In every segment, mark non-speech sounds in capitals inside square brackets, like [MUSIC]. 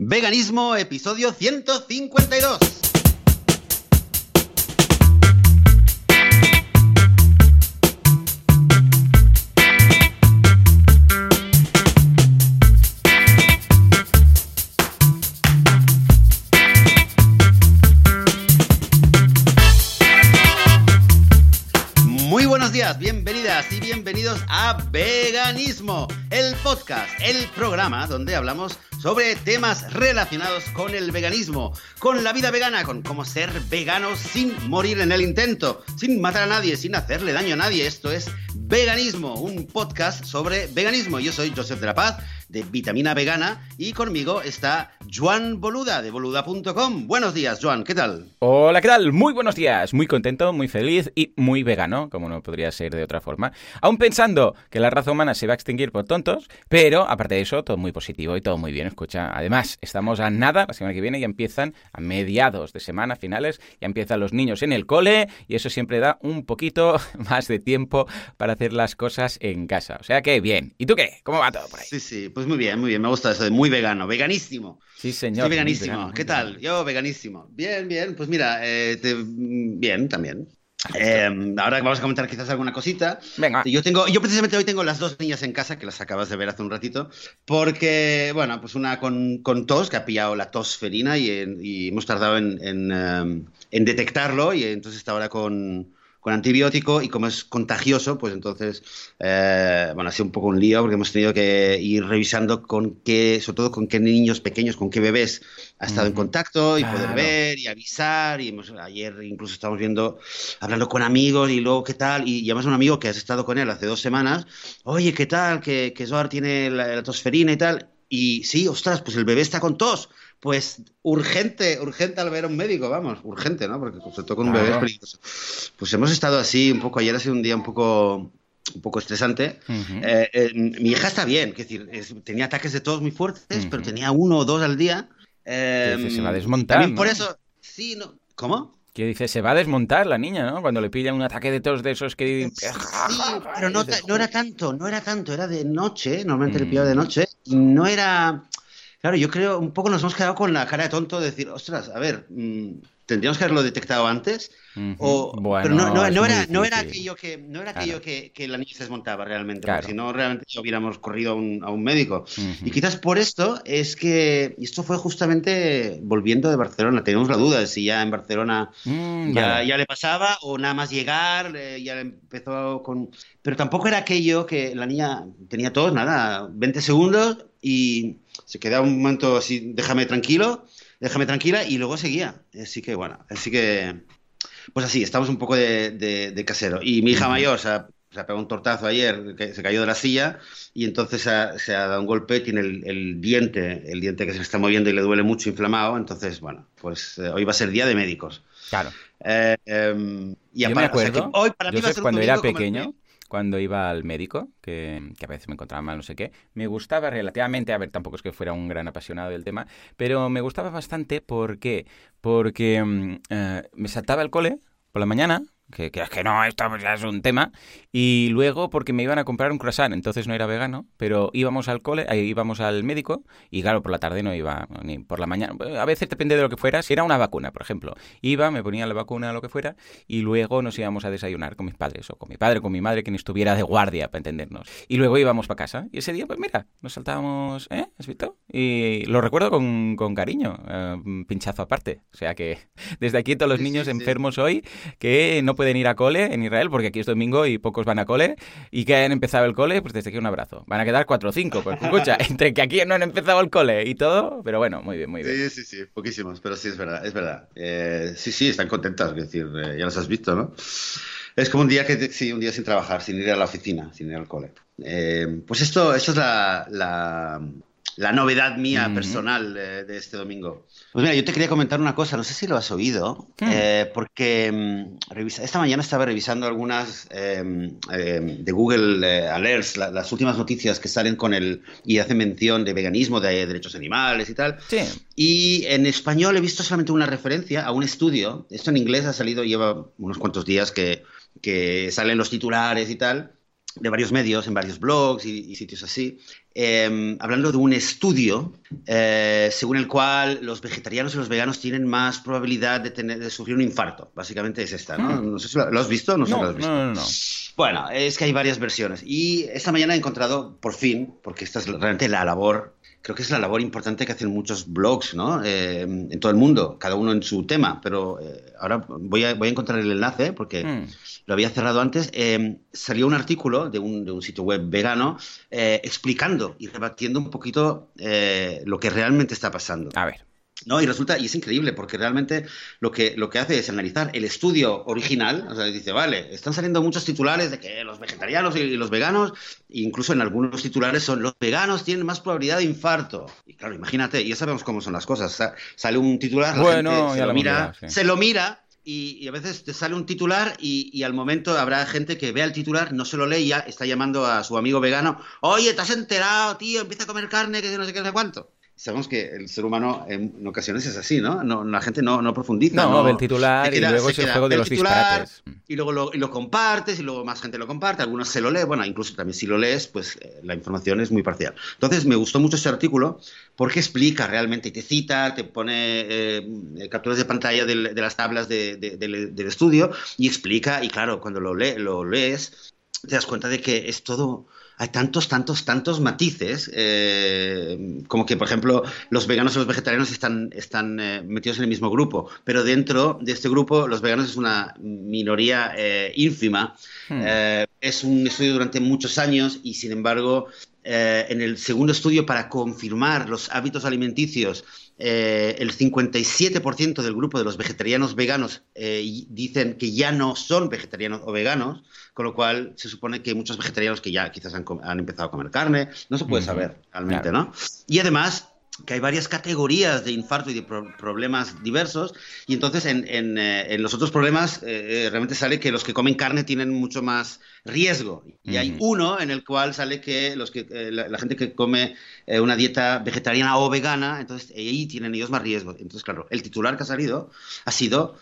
Veganismo, episodio 152. Muy buenos días, bienvenidas y bienvenidos a Veganismo, podcast, el programa donde hablamos sobre temas relacionados con el veganismo, con la vida vegana, con cómo ser vegano sin morir en el intento, sin matar a nadie, sin hacerle daño a nadie. Esto es Veganismo, un podcast sobre veganismo. Yo soy Joseph de la Paz de Vitamina Vegana y conmigo está Joan Boluda de boluda.com. Buenos días, Joan, ¿qué tal? Hola, ¿qué tal? Muy buenos días, muy contento, muy feliz y muy vegano, como no podría ser de otra forma. Aún pensando que la raza humana se va a extinguir por tontos, pero aparte de eso, todo muy positivo y todo muy bien. Escucha, además, estamos a nada, la semana que viene ya empiezan a mediados de semana, finales, ya empiezan los niños en el cole y eso siempre da un poquito [LAUGHS] más de tiempo para hacer las cosas en casa. O sea que bien. ¿Y tú qué? ¿Cómo va todo por ahí? Sí, sí, pues muy bien, muy bien. Me gusta eso de muy vegano, veganísimo. Sí, señor. Estoy veganísimo. Vegano, ¿Qué tal? vegano. Yo veganísimo. Bien, bien. Pues mira, eh, te- bien también. Eh, ahora vamos a comentar quizás alguna cosita. Venga. Yo tengo, yo precisamente hoy tengo las dos niñas en casa que las acabas de ver hace un ratito, porque bueno, pues una con, con tos que ha pillado la tosferina y, en- y hemos tardado en, en, eh, en detectarlo y entonces está ahora con, con antibiótico y como es contagioso, pues entonces eh, bueno ha sido un poco un lío porque hemos tenido que ir revisando con qué, sobre todo con qué niños pequeños, con qué bebés ha estado en contacto y poder ver y avisar. Y hemos, ayer incluso estábamos viendo hablando con amigos y luego qué tal, y llamas a un amigo que has estado con él hace dos semanas, oye, ¿qué tal? Que, que Zohar tiene la, la tosferina y tal, y sí, ostras, pues el bebé está con tos, pues urgente, urgente al ver a un médico, vamos, urgente, ¿no? Porque sobre todo con un bebé es peligroso. Pues hemos estado así un poco, ayer ha sido un día un poco, un poco estresante. Eh, eh, mi hija está bien, es decir, es- tenía ataques de tos muy fuertes, pero tenía uno o dos al día. Eh, se va a desmontar, También por eso, sí, no, ¿cómo? Que dice, se va a desmontar la niña, ¿no? Cuando le pillan un ataque de tos de esos que... Sí, pero no, era tanto, no era tanto, era de noche, normalmente le Mm. pillaba de noche, y no era... Claro, yo creo, un poco nos hemos quedado con la cara de tonto de decir, ostras, a ver, mm, tendríamos que haberlo detectado antes, o, Bueno, pero no, no- no era, no era aquello que, no era Claro. aquello que, que la niña se desmontaba realmente, Claro. porque si no realmente ya hubiéramos corrido a un, a un médico. Ujú. Y quizás por esto es que, y esto fue justamente volviendo de Barcelona, teníamos la duda de si ya en Barcelona Mm, ya, vale. ya le pasaba o nada más llegar, eh, ya empezó con... Pero tampoco era aquello que la niña tenía todo, nada, 20 segundos y se quedaba un momento así, déjame tranquilo, déjame tranquila y luego seguía. Así que bueno, así que... Pues así, estamos un poco de, de- de casero. Y mi hija mayor se ha, se ha pegado un tortazo ayer, que se cayó de la silla y entonces se ha, se ha dado un golpe, tiene el, el diente, el diente que se está moviendo y le duele mucho inflamado. Entonces, bueno, pues eh, hoy va a ser día de médicos. Claro. Eh, em, y Yo me aparte, o sea, hoy para mí va a ser un cuando era pequeño, cuando iba al médico, que, a veces me encontraba mal, no sé qué, me gustaba relativamente, a ver, tampoco es que fuera un gran apasionado del tema, pero me gustaba bastante, ¿por qué? Porque mm, eh, me saltaba el cole por la mañana, que, que es que no, esto pues ya es un tema, y luego porque me iban a comprar un croissant, entonces no era vegano, pero íbamos al cole, íbamos al médico, y claro, por la tarde no iba, ni por la mañana, a veces depende de lo que fuera, si era una vacuna, por ejemplo, iba, me ponía la vacuna lo que fuera, y luego nos íbamos a desayunar con mis padres, o con mi padre, con mi madre, quien estuviera de guardia, para entendernos. Y luego íbamos para casa. Y ese día, pues mira, nos saltábamos, ¿eh? ¿Has visto? Y lo recuerdo con, con cariño, eh, pinchazo aparte. O sea que [LAUGHS] desde aquí todos los niños sí, sí. enfermos hoy que no pueden ir a cole en Israel, porque aquí es domingo y pocos van a cole, y que han empezado el cole, pues desde aquí un abrazo. Van a quedar cuatro o cinco, pues escucha, [LAUGHS] entre que aquí no han empezado el cole y todo, pero bueno, muy bien, muy bien. Sí, sí, sí, poquísimos, pero sí, es verdad, es verdad. Eh, sí, sí, están contentas, es decir, eh, ya los has visto, ¿no? Es como un día que, sí, un día sin trabajar, sin ir a la oficina, sin ir al cole. Eh, pues esto, esto es la, la novedad mía personal eh, de este domingo. Pues mira, yo te quería comentar una cosa, no sé si lo has oído, eh, porque mm, revisa- esta mañana estaba revisando algunas eh, eh, de Google eh, Alerts, la- las últimas noticias que salen con el y hacen mención de veganismo, de derechos animales y tal. Sí, Y en español he visto solamente una referencia a un estudio. Esto en inglés ha salido, lleva unos cuantos días que, que salen los titulares y tal. De varios medios, en varios blogs y, sitios así, em, hablando de un estudio eh, según el cual los vegetarianos y los veganos tienen más probabilidad de, tener, de sufrir un infarto. Básicamente es esta, ¿no? Hmm. No sé si lo, has visto, no, sé si lo has visto. No, no, no. Bueno, es que hay varias versiones. Y esta mañana he encontrado, por fin, porque esta es realmente la labor creo que es la labor importante que hacen muchos blogs, ¿no? Eh, en todo el mundo, cada uno en su tema, pero eh, ahora voy a, voy a encontrar el enlace porque hmm. lo había cerrado antes. Eh, salió un artículo de un, de un sitio web vegano explicando y rebatiendo un poquito lo que realmente está pasando. A ver. No, y resulta, y es increíble, porque realmente lo que, lo que hace es analizar el estudio original, o sea, dice, vale, están saliendo muchos titulares de que los vegetarianos y, los veganos, incluso en algunos titulares son los veganos tienen más probabilidad de infarto. Y claro, imagínate, ya sabemos cómo son las cosas. sale un titular, la gente se lo mira, se lo mira y, a veces te sale un titular y, y, al momento habrá gente que vea el titular, no se lo lee y ya está llamando a su amigo vegano, oye, ¿te has enterado, tío? Empieza a comer carne, que no sé qué, no sé cuánto sabemos que el ser humano en, ocasiones es así, ¿no? no la gente no, no profundiza. No, no, ve el titular y luego es el juego de los disparates. Y luego lo, y lo, compartes y luego más gente lo comparte, algunos se lo lee, bueno, incluso también si lo lees, pues eh, la información es muy parcial. Entonces me gustó mucho este artículo porque explica realmente, te cita, te pone eh, capturas de pantalla de, las tablas de, del estudio y explica, y claro, cuando lo, lo lees, te das cuenta de que es todo hay tantos, tantos, tantos matices, eh, como que, por ejemplo, los veganos y los vegetarianos están, están eh, metidos en el mismo grupo, pero dentro de este grupo los veganos es una minoría eh, ínfima. Hmm. es un estudio durante muchos años y, sin embargo, en el segundo estudio para confirmar los hábitos alimenticios el 57% del grupo de los vegetarianos veganos dicen que ya no son vegetarianos o veganos, con lo cual se supone que hay muchos vegetarianos que ya quizás han, empezado a comer carne, no se puede saber realmente, ¿no? Y además que hay varias categorías de infarto y de problemas diversos, y entonces en, eh, los otros problemas eh, eh, realmente sale que los que comen carne tienen mucho más riesgo, y hay uno en el cual sale que, los que la, gente que come una dieta vegetariana o vegana, entonces ahí tienen ellos más riesgo. Entonces, claro, el titular que ha salido ha sido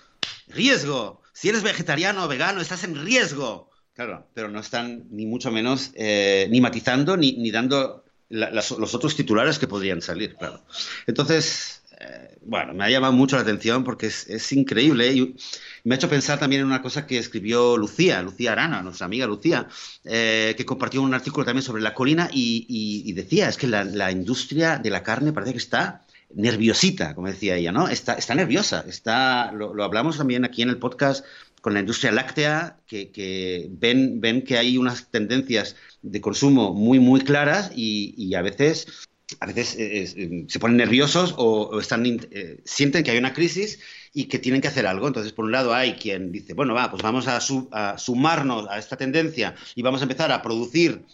riesgo. Si eres vegetariano o vegano, estás en riesgo. Claro, pero no están ni mucho menos ni matizando ni, ni dando los otros titulares que podrían salir, claro. Entonces, eh, bueno, me ha llamado mucho la atención porque es, increíble y me ha hecho pensar también en una cosa que escribió Lucía, Lucía Arana, nuestra amiga Lucía, eh, que compartió un artículo también sobre la colina y, decía, es que la, industria de la carne parece que está nerviosita, como decía ella, ¿no? Está, nerviosa, está, lo hablamos también aquí en el podcast con la industria láctea, que, ven, ven que hay unas tendencias de consumo muy, muy claras y, a veces a veces eh, eh, se ponen nerviosos o, están, eh, sienten que hay una crisis y que tienen que hacer algo. Entonces, por un lado, hay quien dice, bueno, va, pues vamos a, sumarnos a esta tendencia y vamos a empezar a producir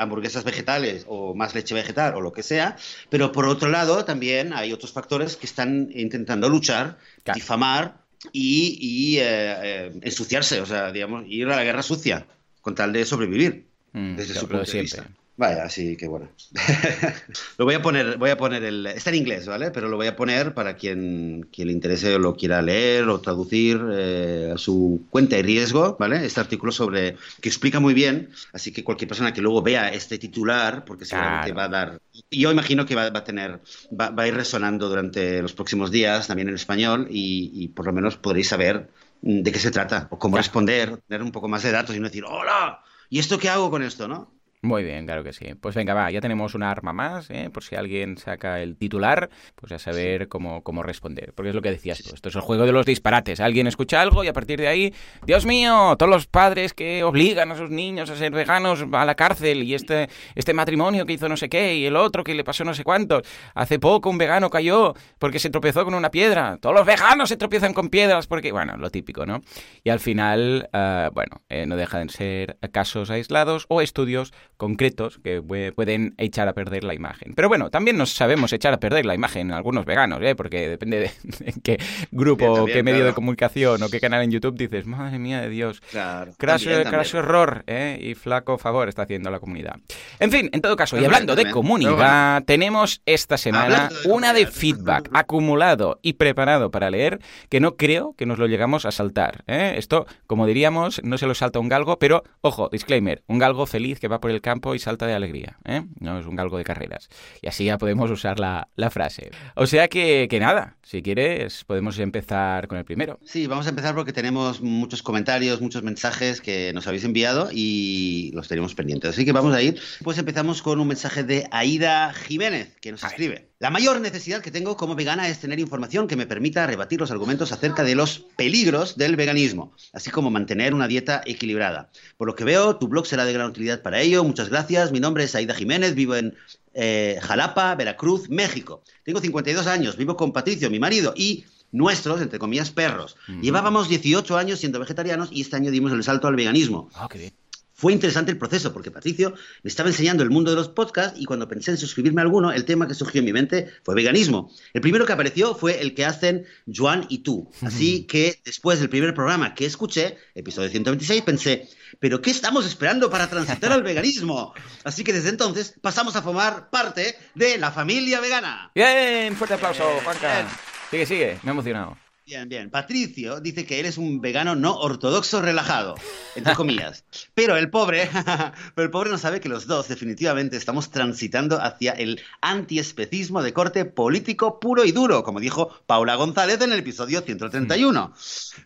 hamburguesas vegetales o más leche vegetal o lo que sea. Pero por otro lado, también hay otros factores que están intentando luchar, difamar y, eh, eh, ensuciarse, o sea, digamos, ir a la guerra sucia con tal de sobrevivir. Mm, desde su punto de vista. Vaya, así que bueno. [LAUGHS] lo voy a poner, voy a poner el. Está en inglés, ¿vale? Pero lo voy a poner para quien, quien le interese o lo quiera leer o traducir eh, a su cuenta y riesgo, ¿vale? Este artículo sobre. que explica muy bien. Así que cualquier persona que luego vea este titular, porque seguramente va a dar. Yo imagino que va, a tener. Va, a ir resonando durante los próximos días también en español y, por lo menos podréis saber de qué se trata o cómo responder, tener un poco más de datos y no decir, ¡Hola! ¿Y esto qué hago con esto, no? Muy bien, claro que sí. Pues venga, va, ya tenemos una arma más, ¿eh? por si alguien saca el titular, pues ya saber cómo, cómo responder. Porque es lo que decías tú, esto es el juego de los disparates. Alguien escucha algo y a partir de ahí, Dios mío, todos los padres que obligan a sus niños a ser veganos a la cárcel y este, este matrimonio que hizo no sé qué y el otro que le pasó no sé cuántos. Hace poco un vegano cayó porque se tropezó con una piedra. Todos los veganos se tropiezan con piedras porque, bueno, lo típico, ¿no? Y al final, eh, bueno, eh, no dejan de ser casos aislados o estudios concretos que pueden echar a perder la imagen. Pero bueno, también nos sabemos echar a perder la imagen algunos veganos, ¿eh? porque depende de, [LAUGHS] qué grupo, qué medio de comunicación o qué canal en YouTube dices, madre mía de Dios, claro, craso, error ¿eh? y flaco favor está haciendo la comunidad. En fin, en todo caso, y hablando de comunidad, tenemos esta semana una de feedback acumulado y preparado para leer que no creo que nos lo llegamos a saltar. ¿eh? Esto, como diríamos, no se lo salta un galgo, pero ojo, disclaimer, un galgo feliz que va por el campo y salta de alegría. ¿eh? No es un galgo de carreras. Y así ya podemos usar la, frase. O sea que, que nada, si quieres, podemos empezar con el primero. Sí, vamos a empezar porque tenemos muchos comentarios, muchos mensajes que nos habéis enviado y los tenemos pendientes. Así que vamos a ir. Pues empezamos con un mensaje de Aida Jiménez, que nos escribe. La mayor necesidad que tengo como vegana es tener información que me permita rebatir los argumentos acerca de los peligros del veganismo, así como mantener una dieta equilibrada. Por lo que veo, tu blog será de gran utilidad para ello. Muchas gracias. Mi nombre es Aida Jiménez, vivo en eh, Jalapa, Veracruz, México. Tengo 52 años, vivo con Patricio, mi marido, y nuestros, entre comillas, perros. Llevábamos 18 años siendo vegetarianos y este año dimos el salto al veganismo. Ah, qué bien. Fue interesante el proceso porque Patricio me estaba enseñando el mundo de los podcasts y cuando pensé en suscribirme a alguno, el tema que surgió en mi mente fue veganismo. El primero que apareció fue el que hacen Joan y tú. Así que después del primer programa que escuché, episodio 126, pensé, ¿pero qué estamos esperando para transitar al veganismo? Así que desde entonces pasamos a formar parte de la familia vegana. Bien, fuerte aplauso, Juanca. Sigue, sigue, me he emocionado. Bien, bien. Patricio dice que él es un vegano no ortodoxo relajado, entre comillas. [LAUGHS] Pero el pobre, [LAUGHS] pero el pobre no sabe que los dos definitivamente estamos transitando hacia el antiespecismo de corte político puro y duro, como dijo Paula González en el episodio 131.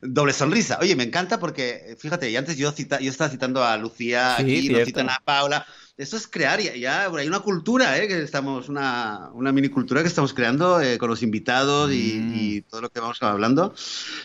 Doble sonrisa. Oye, me encanta porque, fíjate, y antes yo, cita, yo estaba citando a Lucía, aquí nos citan a Paula esto es crear ya, ya hay una cultura, ¿eh? que estamos, una, una mini cultura que estamos creando eh, con los invitados y, mm. todo lo que vamos hablando.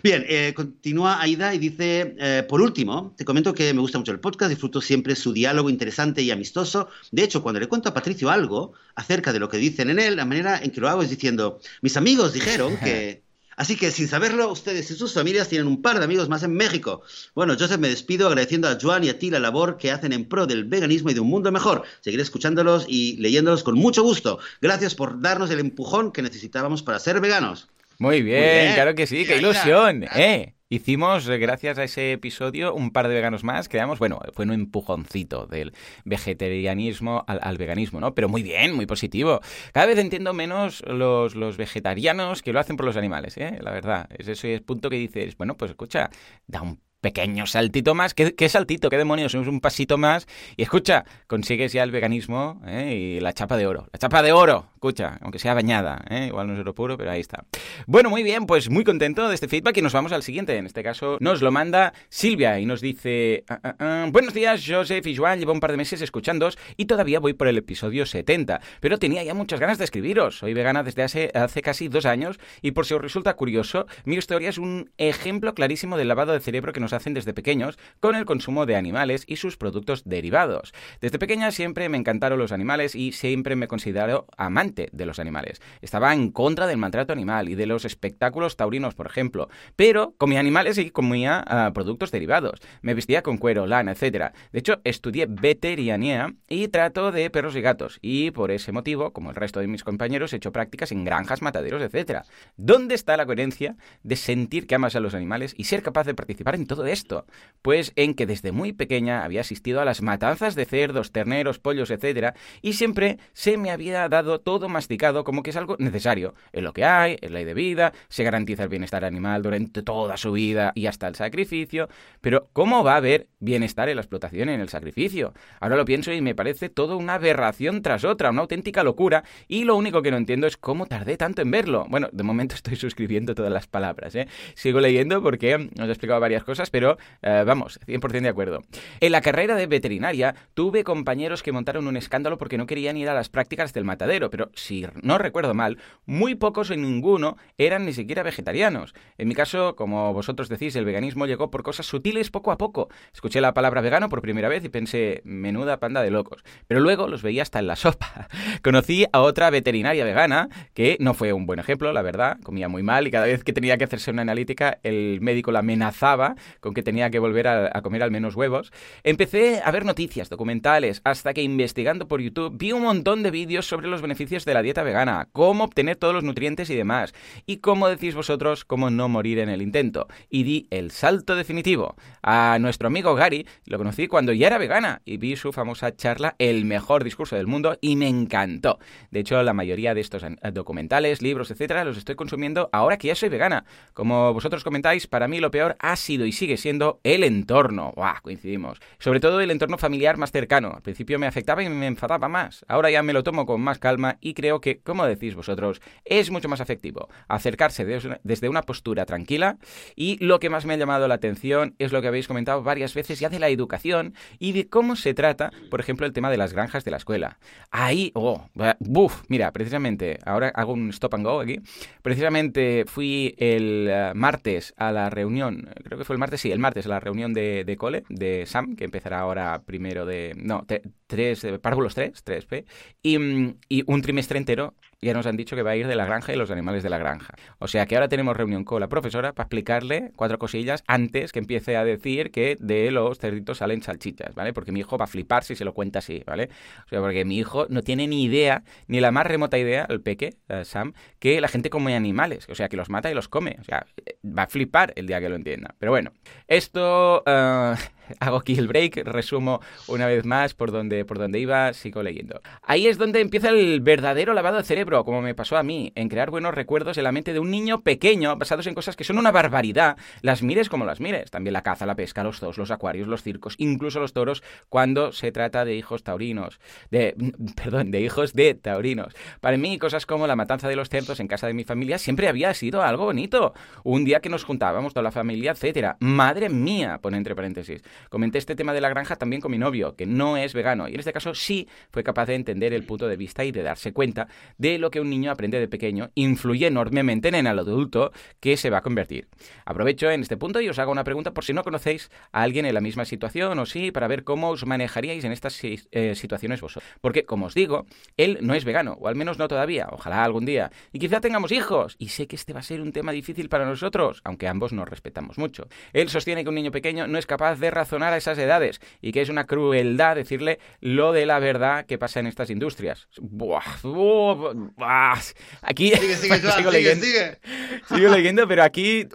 Bien, eh, continúa Aida y dice, eh, por último, te comento que me gusta mucho el podcast, disfruto siempre su diálogo interesante y amistoso. De hecho, cuando le cuento a Patricio algo acerca de lo que dicen en él, la manera en que lo hago es diciendo, mis amigos dijeron que... [LAUGHS] Así que sin saberlo, ustedes y sus familias tienen un par de amigos más en México. Bueno, Joseph, me despido agradeciendo a Joan y a ti la labor que hacen en pro del veganismo y de un mundo mejor. Seguiré escuchándolos y leyéndolos con mucho gusto. Gracias por darnos el empujón que necesitábamos para ser veganos. Muy bien, claro que sí, qué ilusión, ¿eh? Hicimos, eh, gracias a ese episodio, un par de veganos más. Quedamos, bueno, fue un empujoncito del vegetarianismo al, veganismo, ¿no? Pero muy bien, muy positivo. Cada vez entiendo menos los, los vegetarianos que lo hacen por los animales, ¿eh? La verdad. Es ese punto que dices, bueno, pues escucha, da un pequeño saltito más. ¿Qué, ¿Qué, saltito? ¿Qué demonios? Es un pasito más. Y escucha, consigues ya el veganismo ¿eh? y la chapa de oro. La chapa de oro, escucha, aunque sea bañada. ¿eh? Igual no es oro puro, pero ahí está. Bueno, muy bien, pues muy contento de este feedback y nos vamos al siguiente. En este caso nos lo manda Silvia y nos dice... Ah, ah, ah, buenos días, Joseph y Joan. Llevo un par de meses escuchándos y todavía voy por el episodio 70. Pero tenía ya muchas ganas de escribiros. Soy vegana desde hace, hace casi dos años y por si os resulta curioso, mi historia es un ejemplo clarísimo del lavado de cerebro que nos hacen desde pequeños con el consumo de animales y sus productos derivados. Desde pequeña siempre me encantaron los animales y siempre me considero amante de los animales. Estaba en contra del maltrato animal y de los espectáculos taurinos, por ejemplo, pero comía animales y comía ah, productos derivados. Me vestía con cuero, lana, etc. De hecho, estudié veterinarianía y trato de perros y gatos y por ese motivo, como el resto de mis compañeros, he hecho prácticas en granjas, mataderos, etc. ¿Dónde está la coherencia de sentir que amas a los animales y ser capaz de participar en todo esto? Pues en que desde muy pequeña había asistido a las matanzas de cerdos, terneros, pollos, etc. Y siempre se me había dado todo masticado como que es algo necesario. Es lo que hay, es ley de vida, se garantiza el bienestar animal durante toda su vida y hasta el sacrificio. Pero ¿cómo va a haber bienestar en la explotación y en el sacrificio? Ahora lo pienso y me parece todo una aberración tras otra, una auténtica locura. Y lo único que no entiendo es cómo tardé tanto en verlo. Bueno, de momento [LAUGHS] estoy suscribiendo todas las palabras. ¿eh? Sigo leyendo porque os he explicado varias cosas, pero eh, vamos, 100% de acuerdo. En la carrera de veterinaria tuve compañeros que montaron un escándalo porque no querían ir a las prácticas del matadero, pero si no recuerdo mal, muy pocos o ninguno eran ni siquiera vegetarianos. En mi caso, como vosotros decís, el veganismo llegó por cosas sutiles poco a poco. Escuché la palabra vegano por primera vez y pensé, menuda panda de locos. Pero luego los veía hasta en la sopa. [LAUGHS] Conocí a otra veterinaria vegana que no fue un buen ejemplo, la verdad, comía muy mal y cada vez que tenía que hacerse una analítica el médico la amenazaba con que tenía que volver a, comer al menos huevos, empecé a ver noticias, documentales, hasta que investigando por YouTube vi un montón de vídeos sobre los beneficios de la dieta vegana, cómo obtener todos los nutrientes y demás, y cómo decís vosotros, cómo no morir en el intento. Y di el salto definitivo. A nuestro amigo Gary lo conocí cuando ya era vegana y vi su famosa charla El mejor discurso del mundo y me encantó. De hecho, la mayoría de estos documentales, libros, etcétera, los estoy consumiendo ahora que ya soy vegana. Como vosotros comentáis, para mí lo peor ha sido y sigue siendo el entorno. ¡Buah! Coincidimos. Sobre todo el entorno familiar más cercano. Al principio me afectaba y me enfadaba más. Ahora ya me lo tomo con más calma y creo que, como decís vosotros, es mucho más efectivo acercarse desde una postura tranquila. Y lo que más me ha llamado la atención es lo que habéis comentado varias veces ya de la educación y de cómo se trata, por ejemplo, el tema de las granjas de la escuela. Ahí, oh, buf, mira, precisamente, ahora hago un stop and go aquí. Precisamente fui el eh, martes a la reunión, creo que fue el martes, sí, el martes la reunión de, de cole, de Sam, que empezará ahora primero de, no, tres, párvulos 3, 3P, y, mm, y un trimestre entero ya nos han dicho que va a ir de la granja y los animales de la granja. O sea que ahora tenemos reunión con la profesora para explicarle cuatro cosillas antes que empiece a decir que de los cerditos salen salchichas, ¿vale? Porque mi hijo va a flipar si se lo cuenta así, ¿vale? O sea, porque mi hijo no tiene ni idea, ni la más remota idea, el peque, eh, Sam, que la gente come animales, o sea, que los mata y los come. O sea, va a flipar el día que lo entienda. Pero bueno, esto... Uh, [LAUGHS] hago aquí el break, resumo una vez más por donde, por donde iba, sigo leyendo. Ahí es donde empieza el verdadero lavado de cerebro, como me pasó a mí, en crear buenos recuerdos en la mente de un niño pequeño, basados en cosas que son una barbaridad, las mires como las mires. También la caza, la pesca, los zoos, los acuarios, los circos, incluso los toros, cuando se trata de hijos taurinos. De, [LAUGHS] perdón, de hijos de taurinos. Para mí, cosas como la matanza de los cerdos en casa de mi familia siempre había sido algo bonito. Un día que nos juntábamos toda la familia, etcétera. Madre mía, pone entre paréntesis. Comenté este tema de la granja también con mi novio, que no es vegano, y en este caso sí fue capaz de entender el punto de vista y de darse cuenta de lo que un niño aprende de pequeño influye enormemente en el adulto que se va a convertir. Aprovecho en este punto y os hago una pregunta por si no conocéis a alguien en la misma situación o sí, para ver cómo os manejaríais en estas eh, situaciones vosotros. Porque, como os digo, él no es vegano, o al menos no todavía, ojalá algún día, y quizá tengamos hijos, y sé que este va a ser un tema difícil para nosotros, aunque ambos nos respetamos mucho. Él sostiene que un niño pequeño no es capaz de razonar a esas edades y que es una crueldad decirle lo de la verdad que pasa en estas industrias. Buah, Aquí [LAUGHS] sigo, leyendo, sigo leyendo, pero aquí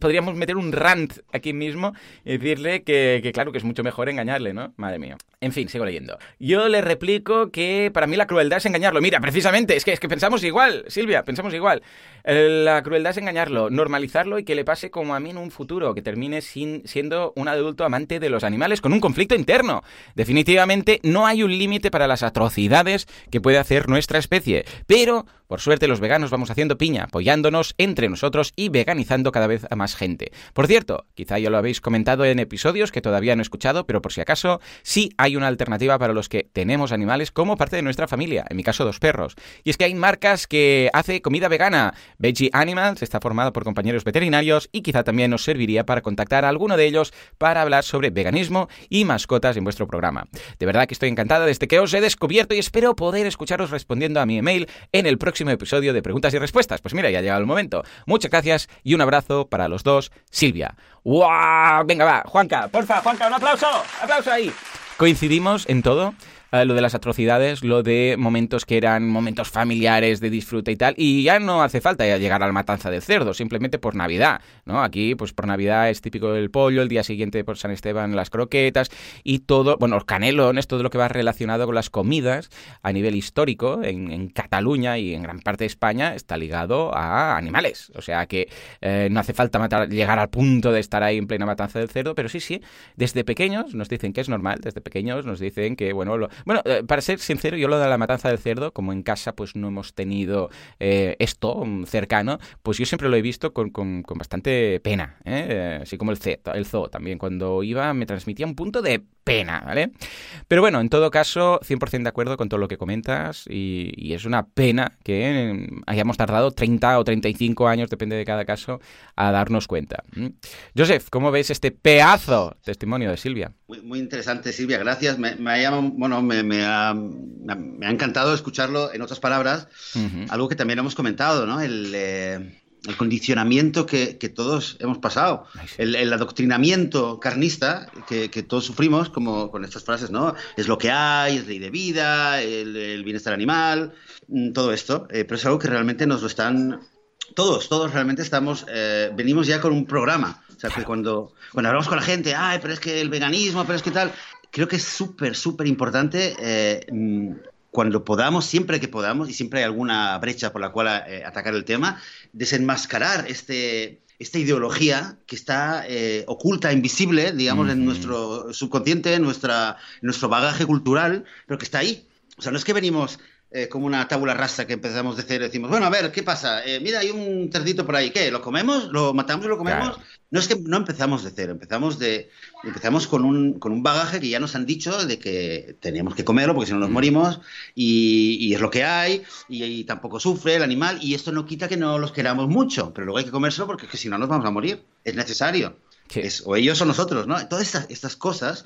podríamos meter un rant aquí mismo y decirle que, que, claro que es mucho mejor engañarle, ¿no? Madre mía. En fin, sigo leyendo. Yo le replico que para mí la crueldad es engañarlo. Mira, precisamente, es que, es que pensamos igual, Silvia, pensamos igual. La crueldad es engañarlo, normalizarlo y que le pase como a mí en un futuro, que termine sin, siendo un adulto amante de los animales con un conflicto interno. Definitivamente no hay un límite para las atrocidades que puede hacer nuestra especie, pero por suerte los veganos vamos haciendo piña, apoyándonos entre nosotros y veganizando cada vez a más gente. Por cierto, quizá ya lo habéis comentado en episodios que todavía no he escuchado, pero por si acaso, sí hay una alternativa para los que tenemos animales como parte de nuestra familia, en mi caso dos perros. Y es que hay marcas que hace comida vegana. Veggie Animals está formado por compañeros veterinarios y quizá también nos serviría para contactar a alguno de ellos para hablar sobre veganismo y mascotas en vuestro programa. De verdad que estoy encantada desde que os he descubierto y espero poder escucharos respondiendo a mi email en el próximo episodio de preguntas y respuestas. Pues mira, ya ha llegado el momento. Muchas gracias y un abrazo para los dos, Silvia. ¡Wow! Venga, va, Juanca, porfa, Juanca, un aplauso, aplauso ahí. Coincidimos en todo. Eh, lo de las atrocidades, lo de momentos que eran momentos familiares de disfrute y tal, y ya no hace falta llegar a la matanza del cerdo, simplemente por Navidad, ¿no? Aquí, pues por Navidad es típico el pollo, el día siguiente por San Esteban las croquetas y todo, bueno, los canelones, todo lo que va relacionado con las comidas a nivel histórico en, Cataluña y en gran parte de España está ligado a animales, o sea que eh, no hace falta matar, llegar al punto de estar ahí en plena matanza del cerdo, pero sí, sí, desde pequeños nos dicen que es normal, desde pequeños nos dicen que, bueno, lo, bueno, eh, para ser sincero, yo lo de la matanza del cerdo, como en casa pues no hemos tenido eh, esto cercano, pues yo siempre lo he visto con, con, bastante pena, ¿eh? así como el, el zoo también, cuando iba me transmitía un punto de pena, ¿vale? Pero bueno, en todo caso, 100% de acuerdo con todo lo que comentas y, es una pena que hayamos tardado 30 o 35 años, depende de cada caso, a darnos cuenta. Joseph, ¿cómo ves este pedazo testimonio de Silvia? Muy, interesante, Silvia, gracias. Me, ha, bueno, me, ha, encantado escucharlo en otras palabras, algo que también hemos comentado, ¿no? El... Eh, el condicionamiento que, todos hemos pasado, el, adoctrinamiento carnista que, todos sufrimos, como con estas frases, ¿no? Es lo que hay, es ley de vida, el, bienestar animal, mm, todo esto, eh, pero es algo que realmente nos lo están... Todos, todos realmente estamos, eh, venimos ya con un programa. O sea, que cuando, cuando hablamos con la gente, ay, pero es que el veganismo, pero es que tal, creo que es súper, súper importante eh, mm, cuando podamos, siempre que podamos, y siempre hay alguna brecha por la cual eh, atacar el tema, desenmascarar este, esta ideología que está eh, oculta, invisible, digamos, en nuestro subconsciente, en nuestra, en nuestro bagaje cultural, pero que está ahí. O sea, no es que venimos eh, como una tabula rasa que empezamos de cero y decimos, bueno, a ver, ¿qué pasa? Eh, mira, hay un cerdito por ahí, ¿qué? ¿Lo comemos? ¿Lo matamos y lo comemos? No es que no empezamos de cero, empezamos de empezamos con un, con un bagaje que ya nos han dicho de que teníamos que comerlo porque si no nos mm. morimos y, es lo que hay y, tampoco sufre el animal y esto no quita que no los queramos mucho, pero luego hay que comérselo porque si no nos vamos a morir, es necesario. Es, o ellos o nosotros, ¿no? Todas estas, estas cosas,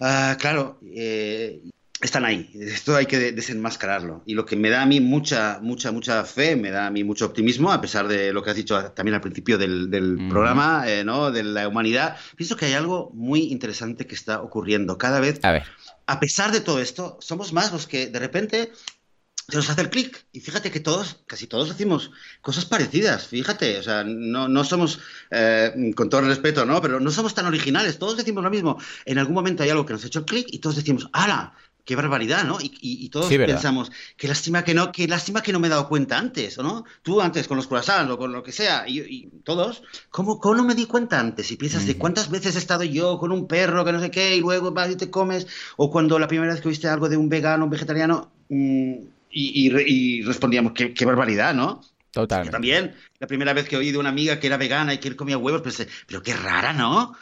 ah, claro, eh, están ahí. Esto hay que desenmascararlo. Y lo que me da a mí mucha, mucha, mucha fe, me da a mí mucho optimismo, a pesar de lo que has dicho también al principio del, programa, eh, ¿no? De la humanidad. Pienso que hay algo muy interesante que está ocurriendo. Cada vez, a, ver. a pesar de todo esto, somos más los que de repente se nos hace el clic. Y fíjate que todos, casi todos hacemos cosas parecidas. Fíjate, o sea, no, no somos, eh, con todo el respeto, ¿no? Pero no somos tan originales. Todos decimos lo mismo. En algún momento hay algo que nos ha hecho el clic y todos decimos, ¡hala! Qué barbaridad, ¿no? Y, todos pensamos, qué lástima que no, qué lástima que no me he dado cuenta antes, ¿no? Tú antes con los croissants o con lo que sea, y, todos, ¿cómo, ¿cómo, no me di cuenta antes? Y piensas de cuántas veces he estado yo con un perro que no sé qué, y luego vas y te comes, o cuando la primera vez que oíste algo de un vegano, un vegetariano, mm, y, respondíamos, qué, qué barbaridad, ¿no? Totalmente. Yo también, la primera vez que oí de una amiga que era vegana y que él comía huevos, pensé, pero qué rara, ¿no?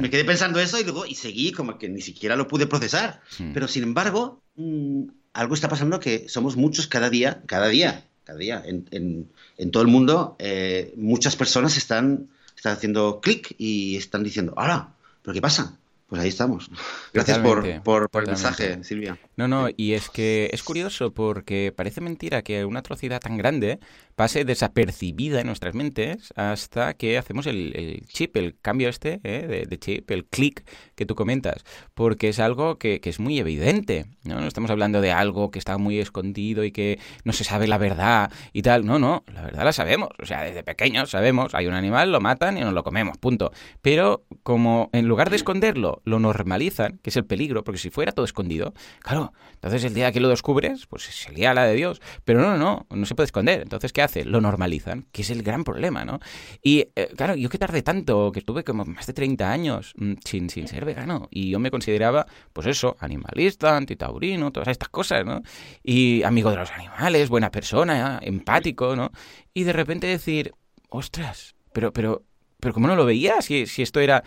me quedé pensando eso y luego y seguí como que ni siquiera lo pude procesar. Pero sin embargo, mm, algo está pasando que somos muchos cada día, cada día, cada día. En, en, todo el mundo, eh, muchas personas están, están haciendo clic y están diciendo, ahora, ¿pero qué pasa? Pues ahí estamos. Gracias por, por, por el mensaje, Silvia. No, no, y es que es curioso porque parece mentira que una atrocidad tan grande pase desapercibida en nuestras mentes hasta que hacemos el, chip, el cambio este ¿eh? de, chip, el clic que tú comentas, porque es algo que, es muy evidente, ¿no? No estamos hablando de algo que está muy escondido y que no se sabe la verdad y tal, no, no, la verdad la sabemos, o sea, desde pequeños sabemos, hay un animal, lo matan y nos lo comemos, punto. Pero como en lugar de esconderlo, lo normalizan, que es el peligro, porque si fuera todo escondido, claro, entonces el día que lo descubres, pues se lía la de Dios, pero no, no, no, no se puede esconder, entonces ¿qué hace? Lo normalizan, que es el gran problema, ¿no? Y eh, claro, yo que tardé tanto, que estuve como más de 30 años mm, sin, sin ser vegano, y yo me consideraba, pues eso, animalista, antitaurino, todas estas cosas, ¿no? Y amigo de los animales, buena persona, empático, ¿no? Y de repente decir, ostras, pero, pero, pero ¿cómo no lo veías? Si, si esto era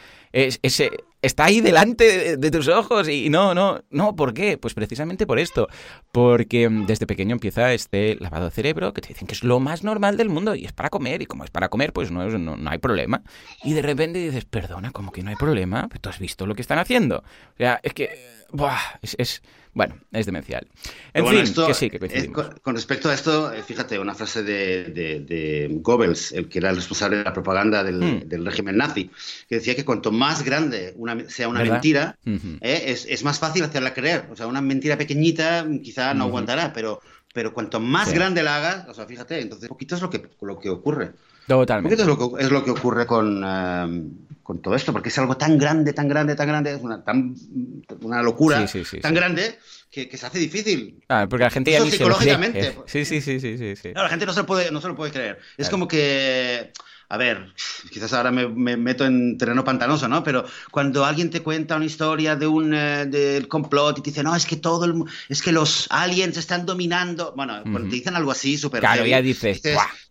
está ahí delante de, tus ojos y no, no, no, ¿por qué? Pues precisamente por esto, porque desde pequeño empieza este lavado de cerebro que te dicen que es lo más normal del mundo y es para comer y como es para comer pues no, no, no hay problema y de repente dices, perdona, como que no hay problema? ¿Tú has visto lo que están haciendo? O sea, es que, buah, es bueno, es demencial. En fin, que sí, que con, respecto a esto, eh, fíjate, una frase de, de, Goebbels, el que era el responsable de la propaganda del, hmm. régimen nazi, que decía que cuanto más grande una, sea una mentira, eh, es, es, más fácil hacerla creer. O sea, una mentira pequeñita quizá no aguantará, pero, pero cuanto más grande la hagas, o sea, fíjate, entonces poquito es lo que, lo que ocurre. Totalmente. Es lo que, es lo que ocurre con, eh, con todo esto, porque es algo tan grande, tan grande, tan grande, es una, tan, una locura tan grande que, se hace difícil. Ah, porque la gente ya ni psicológicamente. Se sí, sí, sí, sí, sí. la gente no se lo puede, no se lo puede creer. Es como que a ver, quizás ahora me, meto en terreno pantanoso, ¿no? Pero cuando alguien te cuenta una historia de un eh, del complot y te dice, no, es que todo el, es que los aliens están dominando, bueno, cuando te dicen algo así, súper Claro, ya dices,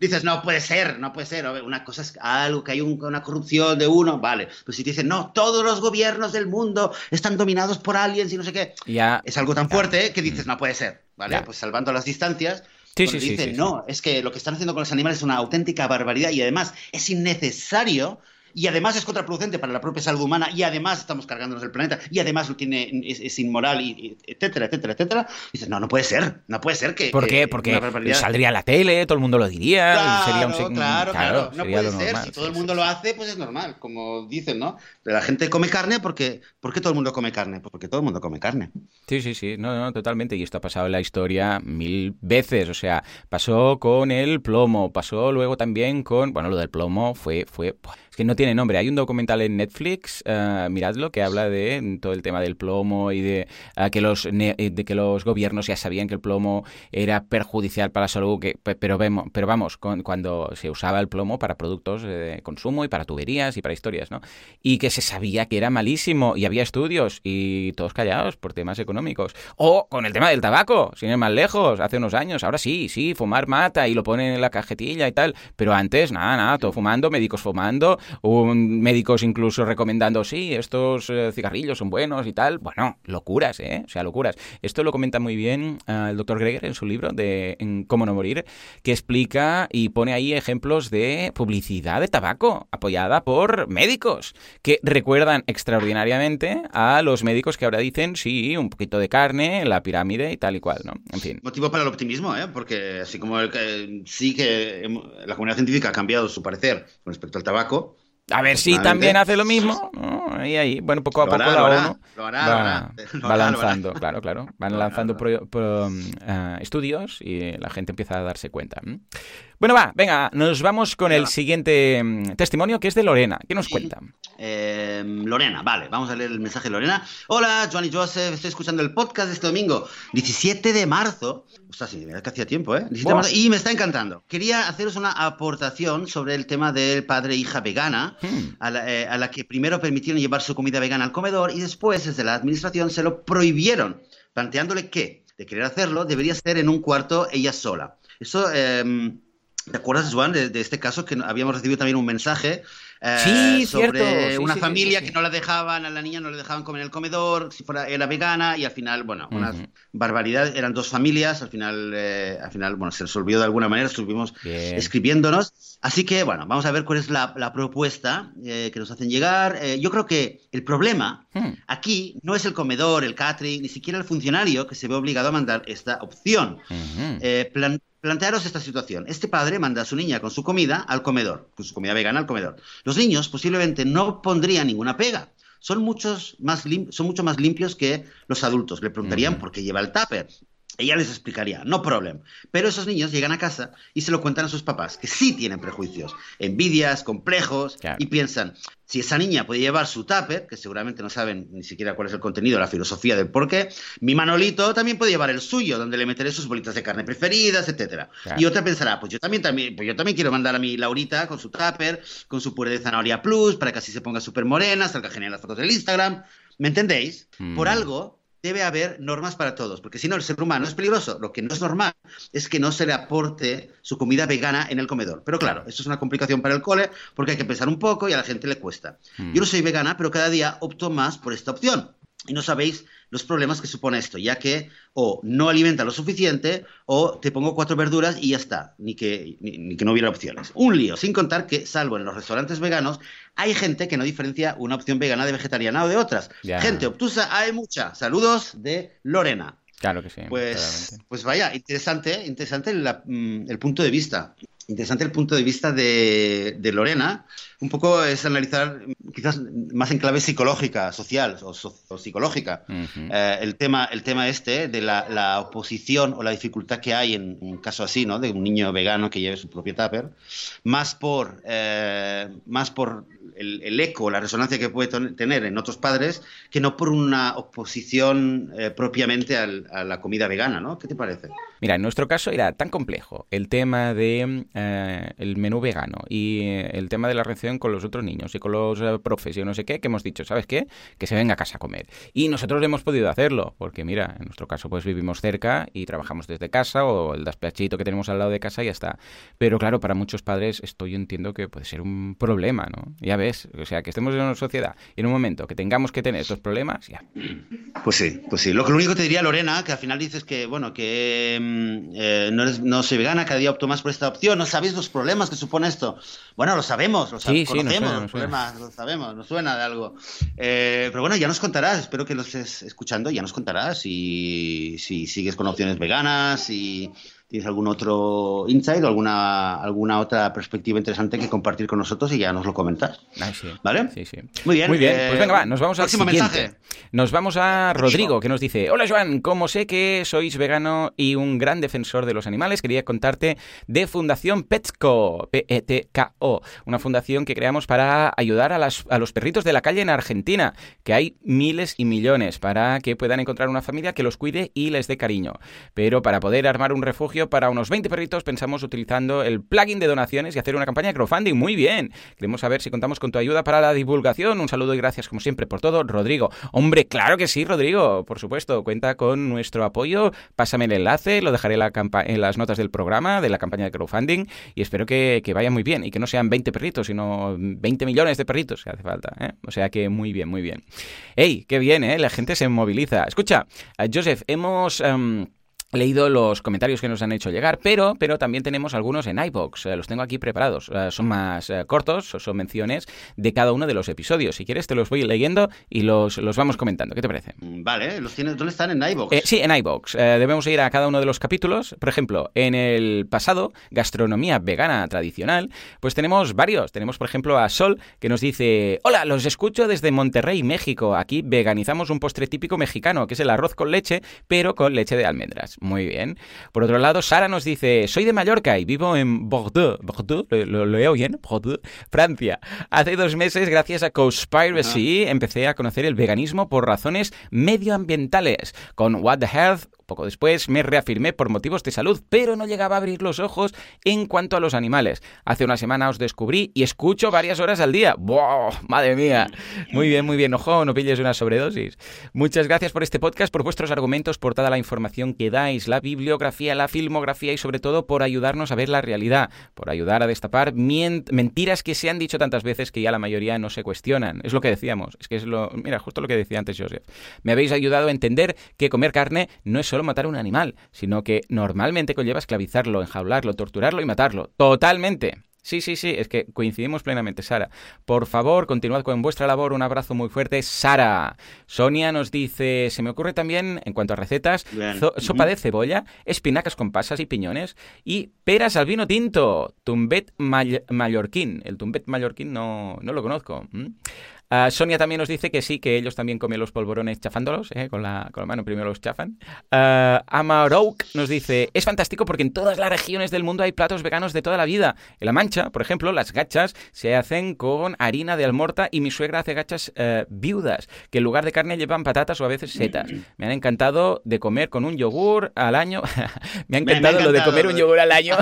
dices, no puede ser, no puede ser, una cosa es algo que hay una corrupción de uno, vale, pues si te dicen, no, todos los gobiernos del mundo están dominados por aliens y no sé qué, ya, es algo tan fuerte que dices, no puede ser, ¿vale? Pues salvando las distancias, Sí, sí, dicen, no, es que lo que están haciendo con los animales es una auténtica barbaridad y además es innecesario y además es contraproducente para la propia salud humana y además estamos cargándonos el planeta y además lo tiene, es, inmoral, y, etcétera, etcétera, etcétera. dices, no, no puede ser, no puede ser que... ¿Por qué? Porque saldría a la tele, todo el mundo lo diría, claro, sería un... Claro, claro, no puede ser, si todo el mundo lo hace, pues es normal, como dicen, ¿no? La gente come carne porque... ¿Por qué todo el mundo come carne? Pues porque todo el mundo come carne. Sí, sí, sí, no, no, totalmente, y esto ha pasado en la historia mil veces, o sea, pasó con el plomo, pasó luego también con, bueno, lo del plomo fue, fue, que no tiene nombre. Hay un documental en Netflix, uh, miradlo, que habla de todo el tema del plomo y de, uh, que los eh, de que los gobiernos ya sabían que el plomo era perjudicial para la salud, que, pero, vemos, pero vamos, con, cuando se usaba el plomo para productos de consumo y para tuberías y para historias, ¿no? Y que se sabía que era malísimo y había estudios y todos callados por temas económicos. O con el tema del tabaco, sin ir más lejos, hace unos años, ahora sí, sí, fumar mata y lo ponen en la cajetilla y tal, pero antes, nada, nada, todo fumando, médicos fumando, un, médicos incluso recomendando, sí, estos eh, cigarrillos son buenos y tal. Bueno, locuras, ¿eh? O sea, locuras. Esto lo comenta muy bien eh, el doctor Greger en su libro de en Cómo no morir, que explica y pone ahí ejemplos de publicidad de tabaco apoyada por médicos que recuerdan extraordinariamente a los médicos que ahora dicen, sí, un poquito de carne, la pirámide y tal y cual, ¿no? En fin. Motivo para el optimismo, ¿eh? Porque así como el sí que la comunidad científica ha cambiado su parecer con respecto al tabaco, a ver si también hace lo mismo. Ahí, ahí. Bueno, poco a poco la ONU va, lanzando, [LAUGHS] claro, claro. Van lanzando eh, estudios y la gente empieza a darse cuenta. Bueno, va, venga, nos vamos con el siguiente mm, testimonio que es de Lorena. ¿Qué nos cuenta? Em, Lorena, vale, vamos a leer el mensaje de Lorena. Hola, Joan y Joseph, estoy escuchando el podcast de este domingo, 17 de marzo. Ostras, sí, que hacía tiempo, ¿eh? y me está encantando. Quería haceros una aportación sobre el tema del padre-hija vegana, hmm. eh, a, la, que primero permitieron llevar su comida vegana al comedor y después, desde la administración, se lo prohibieron, planteándole que, de querer hacerlo, debería ser en un cuarto ella sola. Eso. Em, ¿Te acuerdas, Juan, de, este caso que habíamos recibido también un mensaje eh, sobre una familia que no la dejaban, a la niña no le dejaban comer en el comedor, si fuera era vegana, y al final, bueno, una barbaridad, eran dos familias, al final, eh, al final, bueno, se resolvió de alguna manera, estuvimos escribiéndonos. Así que, bueno, vamos a ver cuál es la, propuesta eh, que nos hacen llegar. yo creo que el problema hmm. aquí no es el comedor, el catering, ni siquiera el funcionario que se ve obligado a mandar esta opción. Plantearos esta situación. Este padre manda a su niña con su comida al comedor, con su comida vegana al comedor. Los niños posiblemente no pondrían ninguna pega. Son, muchos más son mucho más limpios que los adultos. Le preguntarían por qué lleva el tupper. Ella les explicaría, no problem. Pero esos niños llegan a casa y se lo cuentan a sus papás, que sí tienen prejuicios, envidias, complejos, y piensan, si esa niña puede llevar su tupper, que seguramente no saben ni siquiera cuál es el contenido, la filosofía del por qué, mi Manolito también puede llevar el suyo, donde le meteré sus bolitas de carne preferidas, etcétera. Y otra pensará, pues yo también, también, pues yo también quiero mandar a mi Laurita con su tupper, con su puré de zanahoria plus, para que así se ponga súper morena, salga genial las fotos del Instagram. ¿Me entendéis? Por mm. algo debe haber normas para todos, porque si no, el ser humano es peligroso. Lo que no es normal es que no se le aporte su comida vegana en el comedor. Pero claro, eso es una complicación para el cole, porque hay que pensar un poco y a la gente le cuesta. Hmm. Yo no soy vegana, pero cada día opto más por esta opción. Y no sabéis los problemas que supone esto, ya que o no alimenta lo suficiente o te pongo cuatro verduras y ya está, ni que, ni, que no hubiera opciones. Un lío, sin contar que, salvo en los restaurantes veganos, hay gente que no diferencia una opción vegana de vegetariana o de otras. Gente obtusa, hay mucha. Saludos de Lorena. Claro que sí. Pues, pues vaya, interesante, interesante mm, el punto de vista interesante el punto de vista de, Lorena. Un poco es analizar, quizás más en clave psicológica, social o, psicológica, eh, el, tema, el tema este de la, oposición o la dificultad que hay en, un caso así, ¿no? De un niño vegano que lleve su propio tupper, más por, eh, más por el, eco, la resonancia que puede tener en otros padres, que no por una oposición eh, propiamente a la comida vegana, ¿no? ¿Qué te parece? Mira, en nuestro caso era tan complejo el tema de el menú vegano y el tema de la con los otros niños y con los eh, profes y no sé qué, que hemos dicho, ¿sabes qué? Que se venga a casa a comer. Y nosotros hemos podido hacerlo, porque mira, en nuestro caso pues vivimos cerca y trabajamos desde casa o el despachito que tenemos al lado de casa y ya está. Pero claro, para muchos padres esto yo entiendo que puede ser un problema, ¿no? Ya ves, o sea, que estemos en una sociedad y en un momento que tengamos que tener estos problemas, ya. Pues sí, pues sí. Lo, lo único que te diría Lorena, que al final dices que, bueno, que mm, no, no soy vegana, cada día opto más por esta opción, sabéis los problemas que supone esto? Bueno, lo sabemos, lo sabemos. Sí, conocemos suena, los nos suena. problemas, lo sabemos, nos suena de algo. Eh, pero bueno, ya nos contarás, espero que lo estés escuchando, ya nos contarás si, si sigues con opciones veganas, si tienes algún otro insight o alguna, alguna otra perspectiva interesante que compartir con nosotros y ya nos lo comentas. Ay, sí. ¿Vale? Sí, sí. Muy bien. Muy bien, eh, pues venga, va, nos vamos al siguiente. mensaje. Nos vamos a Rodrigo, que nos dice, hola Joan, como sé que sois vegano y un gran defensor de los animales, quería contarte de Fundación Petco, P-E-T-K-O, una fundación que creamos para ayudar a, las- a los perritos de la calle en Argentina, que hay miles y millones, para que puedan encontrar una familia que los cuide y les dé cariño. Pero para poder armar un refugio para unos 20 perritos, pensamos utilizando el plugin de donaciones y hacer una campaña de crowdfunding. Muy bien. Queremos saber si contamos con tu ayuda para la divulgación. Un saludo y gracias como siempre por todo, Rodrigo. Hombre, claro que sí, Rodrigo. Por supuesto, cuenta con nuestro apoyo. Pásame el enlace, lo dejaré en, las notas del programa, de la campaña de crowdfunding y espero que, que vaya muy bien y que no sean 20 perritos, sino 20 millones de perritos que hace falta. ¿eh? O sea que muy bien, muy bien. ¡Ey! ¡Qué bien, eh! La gente se moviliza. Escucha, eh, Joseph, hemos... em, leído los comentarios que nos han hecho llegar, pero, pero también tenemos algunos en iBox. los tengo aquí preparados. Eh, son más eh, cortos, son menciones de cada uno de los episodios. Si quieres, te los voy leyendo y los, los vamos comentando. ¿Qué te parece? Mm, Vale, los tienes, ¿dónde están? En iVoox. Eh, sí, en iBox. debemos ir a cada uno de los capítulos. Por ejemplo, en el pasado, gastronomía vegana tradicional, pues tenemos varios. Tenemos, por ejemplo, a Sol, que nos dice: Hola, los escucho desde Monterrey, México. Aquí veganizamos un postre típico mexicano, que es el arroz con leche, pero con leche de almendras. Muy bien. Por otro lado, Sara nos dice: Soy de Mallorca y vivo en Bordeaux. Bordeaux, lo, leo bien, Bordeaux, Francia. Hace dos meses, gracias a Cowspiracy, empecé a conocer el veganismo por razones medioambientales. Con What the Health, poco después, me reafirmé por motivos de salud, pero no llegaba a abrir los ojos en cuanto a los animales. Hace una semana os descubrí y escucho varias horas al día. ¡Buah! ¡Madre mía! Muy bien, muy bien. Ojo, no pilles una sobredosis. Muchas gracias por este podcast, por vuestros argumentos, por toda la información que dais, la bibliografía, la filmografía y sobre todo por ayudarnos a ver la realidad, por ayudar a destapar mentiras que se han dicho tantas veces que ya la mayoría no se cuestionan. Es lo que decíamos. Es que es lo... Mira, justo lo que decía antes Joseph. Me habéis ayudado a entender que comer carne no es solo matar a un animal, sino que normalmente conlleva esclavizarlo, enjaularlo, torturarlo y matarlo. Totalmente. Sí, sí, sí, es que coincidimos plenamente, Sara. Por favor, continuad con vuestra labor. Un abrazo muy fuerte, Sara. Sonia nos dice, se me ocurre también, en cuanto a recetas, sopa de cebolla, espinacas con pasas y piñones y peras al vino tinto, tumbet mall- mallorquín. El tumbet mallorquín no, no lo conozco. ¿m? Ah, Sonia también nos dice que sí, que ellos también comen los polvorones chafándolos, ¿eh? con, la, con la mano primero los chafan. Ah, Amarouk nos dice, es fantástico porque en todas las regiones del mundo hay platos veganos de toda la vida. En La Mancha, por ejemplo, las gachas se hacen con harina de almorta y mi suegra hace gachas eh, viudas, que en lugar de carne llevan patatas o a veces setas. Me han encantado de comer con un yogur al año. [LAUGHS] me ha encantado lo de comer un yogur al [LAUGHS] año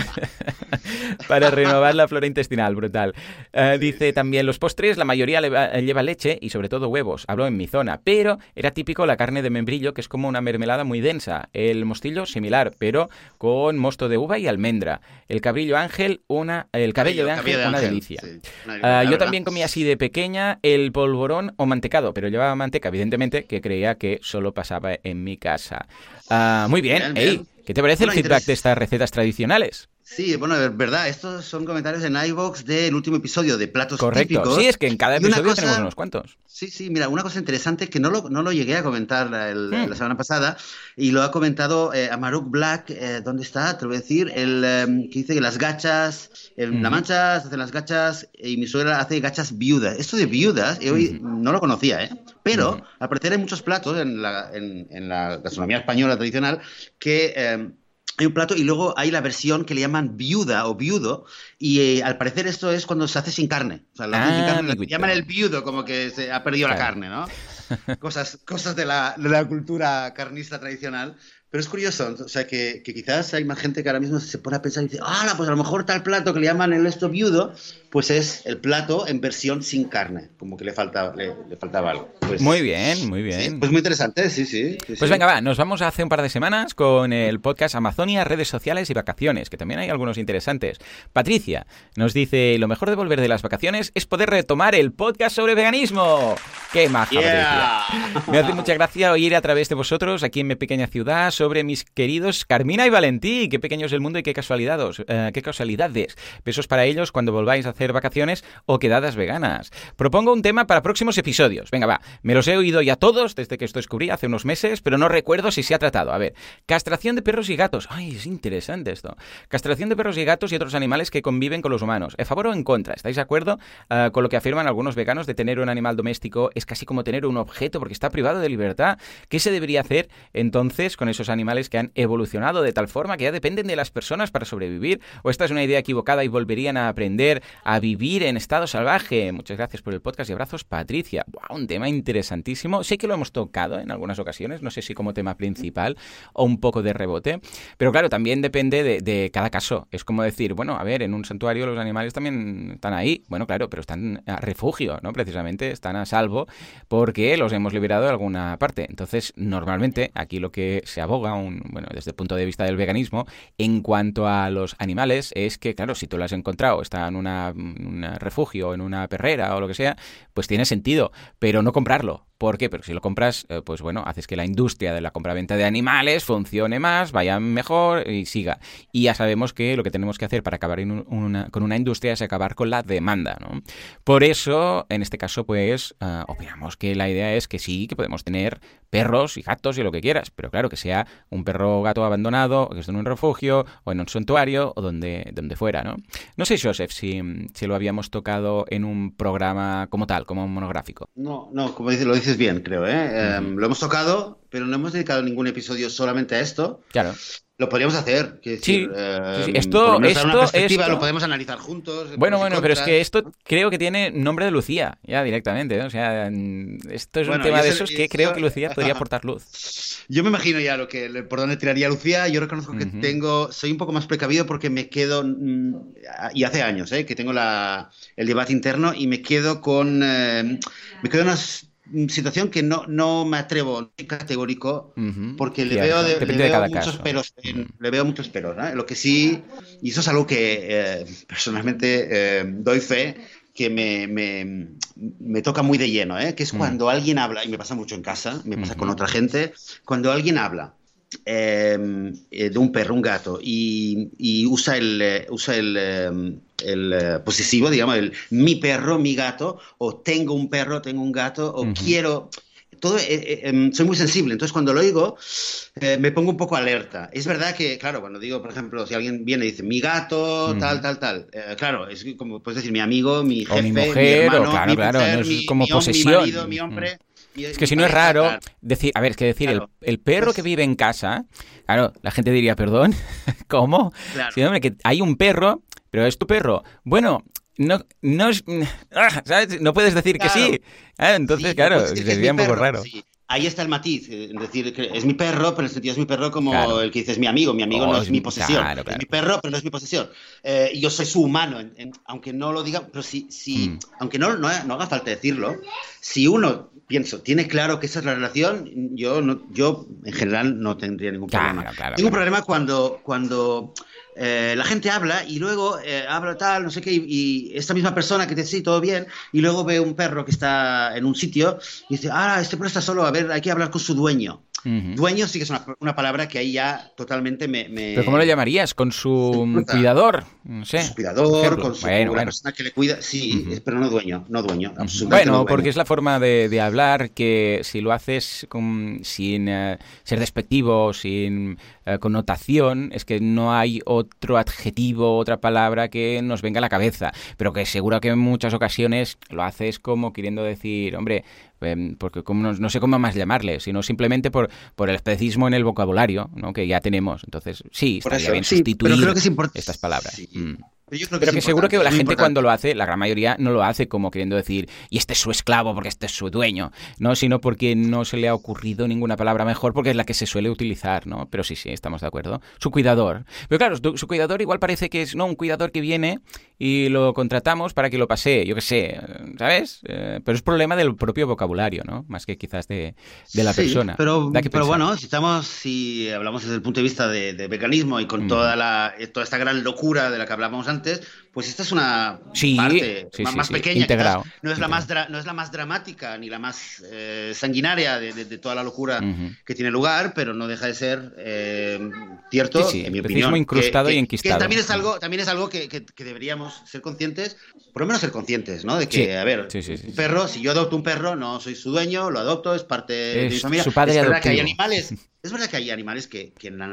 [LAUGHS] para renovar la flora intestinal, brutal. Eh, dice también, los postres, la mayoría leva- lleva leche y sobre todo huevos. Hablo en mi zona, pero era típico la carne de membrillo, que es como una mermelada muy densa. El mostillo similar, pero con mosto de uva y almendra. El cabrillo ángel, una, el cabello de ángel, una delicia. sí, Ah, yo también comí así de pequeña el polvorón o mantecado, pero llevaba manteca, evidentemente, que creía que solo pasaba en mi casa. Ah, muy bien, Bien, Ey, bien. ¿qué te parece el feedback de estas recetas tradicionales? Sí, bueno, verdad, estos son comentarios en iVoox del último episodio de Platos Correcto. Típicos. Sí, es que en cada una episodio cosa- tenemos unos cuantos. Sí, sí, mira, una cosa interesante que no lo, no lo llegué a comentar la, el- Hmm. la semana pasada y lo ha comentado eh, Amaruk Black, eh, ¿dónde está? Te lo voy a decir, el, eh, que dice que las gachas, en La Ujú. Mancha se hacen las gachas y mi suegra hace gachas viudas. Esto de viudas, yo hoy no lo conocía, ¿eh? Pero al parecer hay muchos platos en la, en, en la gastronomía española tradicional que... hay un plato y luego hay la versión que le llaman viuda o viudo y eh, al parecer esto es cuando se hace sin carne. O sea, lo hacen sin Ah, carne, le llaman el viudo como que se ha perdido la Claro. carne, ¿no? [LAUGHS] Cosas, cosas de, la, de la cultura carnista tradicional. Pero es curioso, o sea, que, que quizás hay más gente que ahora mismo se pone a pensar y dice, ah, pues a lo mejor tal plato que le llaman el esto viudo, pues es el plato en versión sin carne, como que le, falta, le, le faltaba algo. Pues, Muy bien, muy sí, bien. pues muy interesante, sí, sí. sí, Pues venga, va, nos vamos hace un par de semanas con el podcast Amazonia, redes sociales y vacaciones, que también hay algunos interesantes. Patricia nos dice, lo mejor de volver de las vacaciones es poder retomar el podcast sobre veganismo. ¡Qué maja, Yeah. Patricia! Me hace mucha gracia oír a través de vosotros, aquí en mi pequeña ciudad, sobre mis queridos Carmina y Valentí. Qué pequeño es el mundo y qué casualidades, eh, qué casualidades. Besos para ellos cuando volváis a hacer vacaciones o quedadas veganas. Propongo un tema para próximos episodios. Venga, va. Me los he oído ya todos desde que esto descubrí hace unos meses, pero no recuerdo si se ha tratado. A ver, castración de perros y gatos. Ay, es interesante esto. Castración de perros y gatos y otros animales que conviven con los humanos. ¿A favor o en contra? ¿Estáis de acuerdo eh, con lo que afirman algunos veganos de tener un animal doméstico es casi como tener un objeto porque está privado de libertad? ¿Qué se debería hacer entonces con esos animales que han evolucionado de tal forma que ya dependen de las personas para sobrevivir? ¿O esta es una idea equivocada y volverían a aprender a vivir en estado salvaje? Muchas gracias por el podcast y abrazos, Patricia. un tema interesantísimo. Sé que lo hemos tocado en algunas ocasiones, no sé si como tema principal o un poco de rebote, pero claro, también depende de, de cada caso. Es como decir, bueno, a ver, en un santuario los animales también están ahí, bueno, claro, pero están a refugio, ¿no? Precisamente están a salvo porque los hemos liberado de alguna parte. Entonces, normalmente aquí lo que se aboga, un, bueno, desde el punto de vista del veganismo, en cuanto a los animales, es que, claro, si tú lo has encontrado, está en un refugio, en una perrera o lo que sea, pues tiene sentido, pero no comprarlo. ¿Por qué? Porque si lo compras, eh, pues bueno, haces que la industria de la compra-venta de animales funcione más, vaya mejor y siga. Y ya sabemos que lo que tenemos que hacer para acabar con una industria es acabar con la demanda, ¿no? Por eso, en este caso, pues, eh, opinamos que la idea es que sí, que podemos tener perros y gatos y lo que quieras, pero claro, que sea un perro o gato abandonado, que esté en un refugio o en un santuario o donde, donde fuera, ¿no? No sé, Joseph, si, si lo habíamos tocado en un programa como tal, como un monográfico. No, no, como dices, lo dices bien, creo, ¿eh? Em, lo hemos tocado, pero no hemos dedicado ningún episodio solamente a esto. Claro. Lo podríamos hacer. sí, sí, eh, Esto, esto, lo podemos analizar juntos. Bueno, bueno, pero es que esto creo que tiene nombre de Lucía, ya directamente. O sea, esto es un tema de esos que creo que Lucía podría aportar luz. Yo me imagino ya lo que por dónde tiraría Lucía. Yo reconozco que tengo, soy un poco más precavido porque me quedo, mm, y hace años, ¿eh? que tengo la, el debate interno y me quedo con, eh, me quedo unas situación que no, no me atrevo, no categórico, porque le veo, muchos peros, le veo muchos peros. Lo que sí, y eso es algo que eh, personalmente eh, doy fe, que me, me, me, toca muy de lleno, ¿eh? que es mm. cuando alguien habla, y me pasa mucho en casa, me pasa con otra gente, cuando alguien habla de un perro, un gato, y, usa el, eh, usa el, em, el eh, posesivo, digamos, el mi perro, mi gato, o tengo un perro, tengo un gato, o quiero todo, em, soy muy sensible, entonces cuando lo oigo me pongo un poco alerta. Es verdad que, claro, cuando digo, por ejemplo, si alguien viene y dice mi gato, tal, tal, tal, claro, es como puedes decir mi amigo, mi jefe, mi, hermano, claro, claro, es como posesión. Mi marido, mi hombre. Es que si no es raro decir, a ver, es que decir, el, perro que vive en casa, claro, la gente diría, perdón, [LAUGHS] ¿cómo? Sí, hombre, que hay un perro, pero es tu perro. Bueno, no, no, [LAUGHS] ah, ¿sabes? no puedes decir que sí. Ah, entonces, claro, pues sería un poco raro ahí está el matiz, eh, es decir, que es mi perro, pero en el sentido es mi perro como el que dice es mi amigo, mi amigo no oh, es mi posesión, es mi perro, pero no es mi posesión. Eh, yo soy su humano, aunque no lo diga, pero si, si hmm. aunque no, no, haga falta decirlo, si uno, pienso, tiene claro que esa es la relación, yo, no, yo en general no tendría ningún problema. Tengo un problema cuando, cuando eh, la gente habla y luego eh, habla tal, no sé qué, y, esta misma persona que dice, sí, todo bien, y luego ve un perro que está en un sitio y dice, ah, este perro está solo, a ver, hay que hablar con su dueño. Dueño sí que es una, palabra que ahí ya totalmente me, ¿Pero cómo lo llamarías? ¿Con su cuidador? No sé. Con su cuidador, con, su, persona que le cuida. Sí, pero no dueño, no dueño. Bueno, porque es la forma de, hablar que si lo haces sin eh, ser despectivo, sin eh, connotación, es que no hay otro adjetivo, otra palabra que nos venga a la cabeza. Pero que seguro que en muchas ocasiones lo haces como queriendo decir, hombre, Em, porque como no, sé cómo más llamarle, sino simplemente por, por el especismo en el vocabulario ¿no? que ya tenemos. Entonces, sí, estaría bien sustituir estas palabras. Mm. Pero, que, seguro que la gente cuando lo hace, la gran mayoría no lo hace como queriendo decir, y este es su esclavo porque este es su dueño, ¿no? Sino porque no se le ha ocurrido ninguna palabra mejor porque es la que se suele utilizar, ¿no? Pero sí, sí, estamos de acuerdo. Su cuidador. Pero claro, su, cuidador igual parece que es, ¿no? Un cuidador que viene y lo contratamos para que lo pase, yo qué sé, ¿sabes? Eh, pero es problema del propio vocabulario, ¿no? Más que quizás de, la persona. Pero, pero bueno, si estamos, si hablamos desde el punto de vista de, veganismo y con mm. toda, la, toda esta gran locura de la que hablamos antes, antes, pues esta es una Sí, parte sí, más, sí, pequeña. quizás no, es la más no es la más dramática ni la más eh, sanguinaria de, de- de toda la locura que tiene lugar, pero no deja de ser eh, cierto, en mi opinión. incrustado que, y enquistado. que también es algo, también es algo que, deberíamos ser conscientes, por lo menos ser conscientes, ¿no? De que, a ver, un perro, si yo adopto un perro, no soy su dueño, lo adopto, es parte de mi familia. su padre es verdad que hay animales, [LAUGHS] es verdad que hay animales que,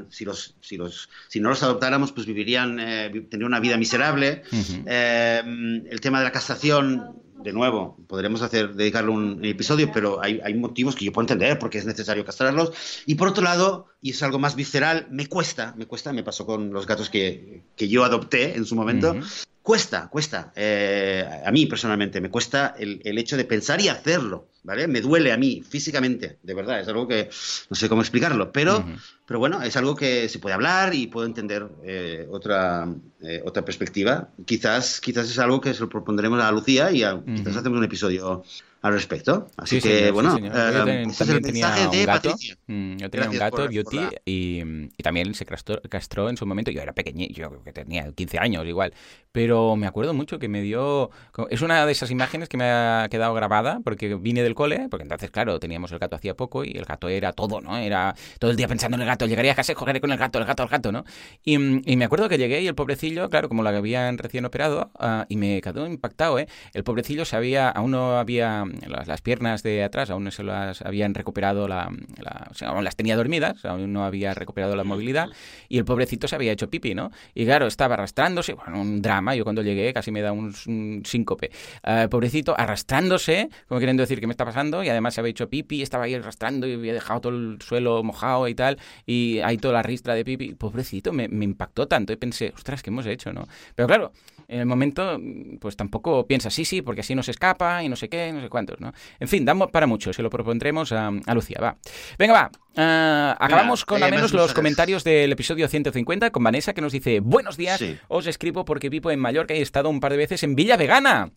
si, los, si, los, si no los adoptáramos, pues vivirían, eh, tendrían una vida miserable. Eh, el tema de la castración, de nuevo, podremos hacer, dedicarle un episodio, pero hay, hay motivos que yo puedo entender porque es necesario castrarlos. Y por otro lado, y es algo más visceral, me cuesta, me cuesta, me pasó con los gatos que, que yo adopté en su momento. Cuesta, cuesta. eh, a mí personalmente me cuesta el, el hecho de pensar y hacerlo, ¿vale? Me duele a mí físicamente, de verdad, es algo que no sé cómo explicarlo, pero, pero bueno, es algo que se puede hablar y puedo entender eh, otra, eh, otra perspectiva. Quizás, quizás es algo que se lo propondremos a Lucía y a- quizás hacemos un episodio al respecto. Así Sí, que, señor, sí, bueno, señor. eh, Yo también, ese es el tenía mensaje un de gato. Patricia. Mm, Yo tenía Gracias un gato, por- Beauty, por la- y, y también se castró, castró en su momento. Yo era pequeño, yo creo que tenía 15 años igual. Pero me acuerdo mucho que me dio... Es una de esas imágenes que me ha quedado grabada porque vine del cole, porque entonces, claro, teníamos el gato hacía poco y el gato era todo, ¿no? Era todo el día pensando en el gato. Llegaría a casa y jugaré con el gato, el gato, el gato, ¿no? Y, y me acuerdo que llegué y el pobrecillo, claro, como lo habían recién operado, ah, y me quedó impactado, ¿eh? El pobrecillo se había, aún no había las, las piernas de atrás, aún no se las habían recuperado, la, la- o sea, aún las tenía dormidas, aún no había recuperado la movilidad, y el pobrecito se había hecho pipi, ¿no? Y claro, estaba arrastrándose, bueno, un drama, yo cuando llegué casi me da un, un síncope. Ah, pobrecito arrastrándose, como queriendo decir qué me está pasando, y además se había hecho pipi, estaba ahí arrastrando y había dejado todo el suelo mojado y tal, y ahí toda la ristra de pipi. Pobrecito, me, me impactó tanto y pensé, ostras, ¿qué hemos hecho, no? Pero claro, en el momento, pues tampoco piensas, sí, sí, porque así no se escapa y no sé qué, no sé cuántos, ¿no? En fin, damos para mucho, se lo propondremos a, a Lucía, va. Venga, va. Ah, acabamos con eh, al menos los comentarios del episodio 150 con Vanessa que nos dice, buenos días, Sí. os escribo porque vivo en Mallorca y he estado un par de veces en Villa Vegana.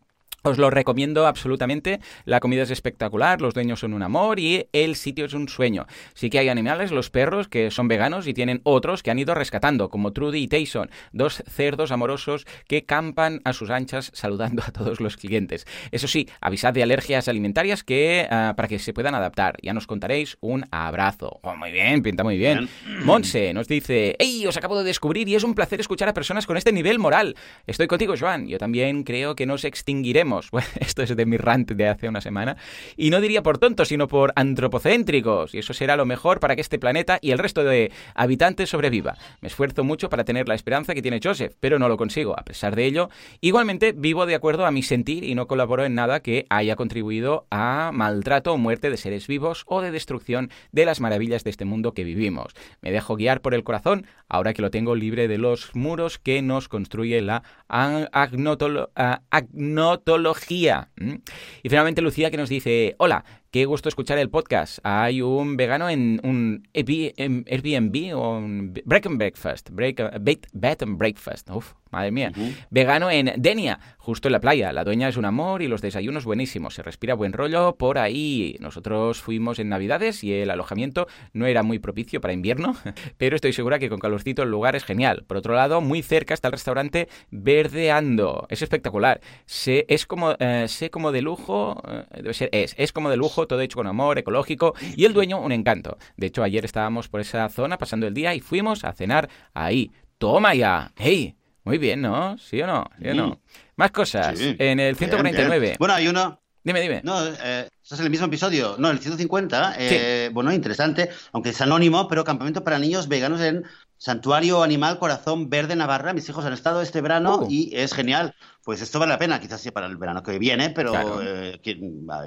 Os lo recomiendo absolutamente. La comida es espectacular, los dueños son un amor y el sitio es un sueño. Sí que hay animales, los perros, que son veganos y tienen otros que han ido rescatando, como Trudy y Tyson, dos cerdos amorosos que campan a sus anchas saludando a todos los clientes. Eso sí, avisad de alergias alimentarias que ah, para que se puedan adaptar. Ya nos contaréis. Un abrazo. Oh, muy bien, pinta muy bien. Monse nos dice, hey, os acabo de descubrir y es un placer escuchar a personas con este nivel moral. Estoy contigo, Joan. Yo también creo que nos extinguiremos. [LAUGHS] Bueno, esto es de mi rant de hace una semana. Y no diría por tontos, sino por antropocéntricos. Y eso será lo mejor para que este planeta y el resto de habitantes sobreviva. Me esfuerzo mucho para tener la esperanza que tiene Joseph, pero no lo consigo. A pesar de ello, igualmente vivo de acuerdo a mi sentir y no colaboro en nada que haya contribuido a maltrato o muerte de seres vivos o de destrucción de las maravillas de este mundo que vivimos. Me dejo guiar por el corazón ahora que lo tengo libre de los muros que nos construye la a- agnotolo- Y finalmente Lucía que nos dice, hola, qué gusto escuchar el podcast. Hay un vegano en un Airbnb o un Break and Breakfast, break, bed and Breakfast. Uf, madre mía. Vegano en Denia, justo en la playa. La dueña es un amor y los desayunos buenísimos. Se respira buen rollo por ahí. Nosotros fuimos en Navidades y el alojamiento no era muy propicio para invierno, [LAUGHS] pero estoy segura que con calorcito el lugar es genial. Por otro lado, muy cerca está el restaurante Verdeando. Es espectacular. Se, es como, eh, sé como de lujo, eh, debe ser, es, es como de lujo, todo hecho con amor, ecológico y el dueño un encanto. De hecho, ayer estábamos por esa zona pasando el día y fuimos a cenar ahí. ¡Toma ya! ¡Hey! Muy bien, ¿no? ¿Sí o no? ¿Sí o no? Más cosas. Sí. En el Bien, 149. bien. Bueno, hay uno. Dime, dime. No, eh, estás en el mismo episodio. No, el 150. eh, Bueno, interesante, aunque es anónimo, pero campamento para niños veganos en Santuario Animal Corazón Verde Navarra. Mis hijos han estado este verano Oh. y es genial. Pues esto vale la pena, quizás sí para el verano que viene, pero Claro. eh, que-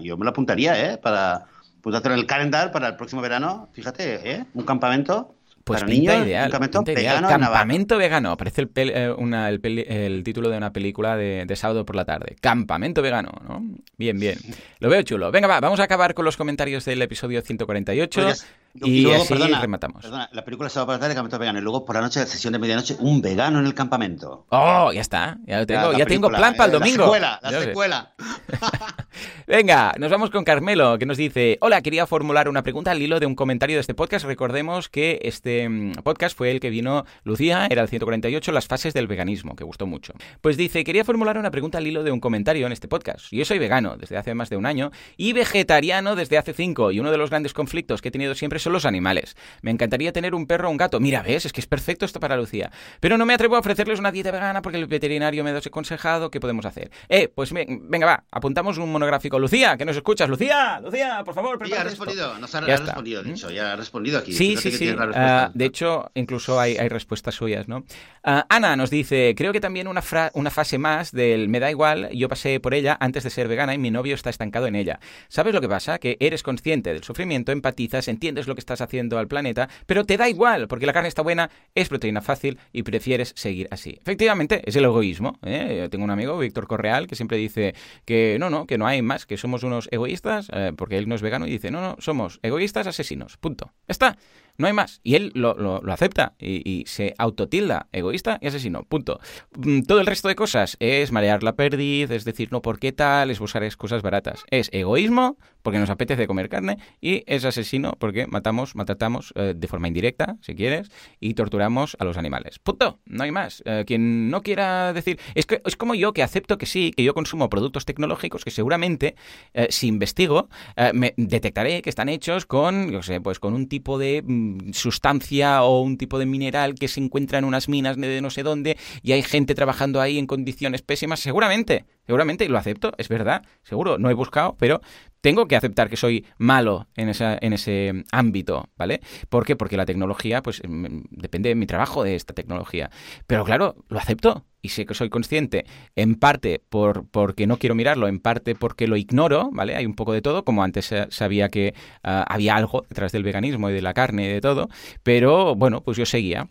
yo me lo apuntaría, ¿eh? Para apuntártelo en el calendar para el próximo verano. Fíjate, ¿eh? Un campamento Pues para pinta niños, ideal. campamento pinta ideal. vegano. Campamento vegano. Aparece el, pel- eh, una- el, peli- el título de una película de, de sábado por la tarde. Campamento vegano, ¿no? Bien, bien. Lo veo chulo. Venga, va, vamos a acabar con los comentarios del episodio 148. Pues Y, luego, así perdona, rematamos. Perdona, la película va por la tarde, campamento vegano. Y luego por la noche, sesión de medianoche, un vegano en el campamento. Oh, ya está. Ya, lo tengo, la ya tengo plan para el eh, domingo. La secuela, la. [LAUGHS] Venga, nos vamos con Carmelo, que nos dice, hola, quería formular una pregunta al hilo de un comentario de este podcast. Recordemos que este mm, podcast fue el que vino Lucía, era el 148, las fases del veganismo, que gustó mucho. Pues dice, quería formular una pregunta al hilo de un comentario en este podcast. Yo soy vegano desde hace más de un año y vegetariano desde hace cinco, y uno de los grandes conflictos que he tenido siempre son los animales. Me encantaría tener un perro o un gato. Mira, ves, es que es perfecto esto para Lucía. Pero no me atrevo a ofrecerles una dieta vegana porque el veterinario me ha desaconsejado. ¿Qué podemos hacer? Eh, pues ve- venga, va, apuntamos un monográfico. Lucía, que nos escuchas. Lucía, Lucía, por favor, ya ha esto. respondido, nos ha, Ya ha respondido, ¿Mm? dicho, ya ha respondido aquí. Sí, Fíjate sí, sí. Ah, de hecho, incluso hay, hay respuestas suyas, ¿no? Ah, Ana nos dice, creo que también una, fra- una fase más del me da igual, yo pasé por ella antes de ser vegana y mi novio está estancado en ella. ¿Sabes lo que pasa? Que eres consciente del sufrimiento, empatizas, entiendes lo que estás haciendo al planeta, pero te da igual, porque la carne está buena, es proteína fácil y prefieres seguir así. Efectivamente, es el egoísmo. ¿eh? Yo tengo un amigo, Víctor Correal, que siempre dice que no, no, que no hay más, que somos unos egoístas, eh, porque él no es vegano y dice, no, no, somos egoístas asesinos, punto. Está. No hay más. Y él lo, lo- acepta y, se autotilda egoísta y asesino. Punto. Mm, Todo el resto de cosas es marear la perdiz, es decir, no por qué tal, es buscar excusas baratas. Es egoísmo porque nos apetece comer carne y es asesino porque matamos, maltratamos eh, de forma indirecta, si quieres, y torturamos a los animales. Punto. No hay más. Eh, quien no quiera decir... Es, que, es como yo que acepto que sí, que yo consumo productos tecnológicos que seguramente, eh, si investigo, eh, me detectaré que están hechos con, yo sé, pues con un tipo de mm, sustancia o un tipo de mineral que se encuentra en unas minas de no sé dónde y hay gente trabajando ahí en condiciones pésimas, seguramente, seguramente, y lo acepto, es verdad, seguro, no he buscado, pero tengo que aceptar que soy malo en, esa, en ese ámbito, ¿vale? ¿Por qué? Porque la tecnología, pues mm, depende de mi trabajo de esta tecnología. Pero claro, lo acepto y sé que soy consciente, en parte por, porque no quiero mirarlo, en parte porque lo ignoro, ¿vale? Hay un poco de todo, como antes sa- sabía que ah, había algo detrás del veganismo y de la carne y de todo, pero bueno, pues yo seguía.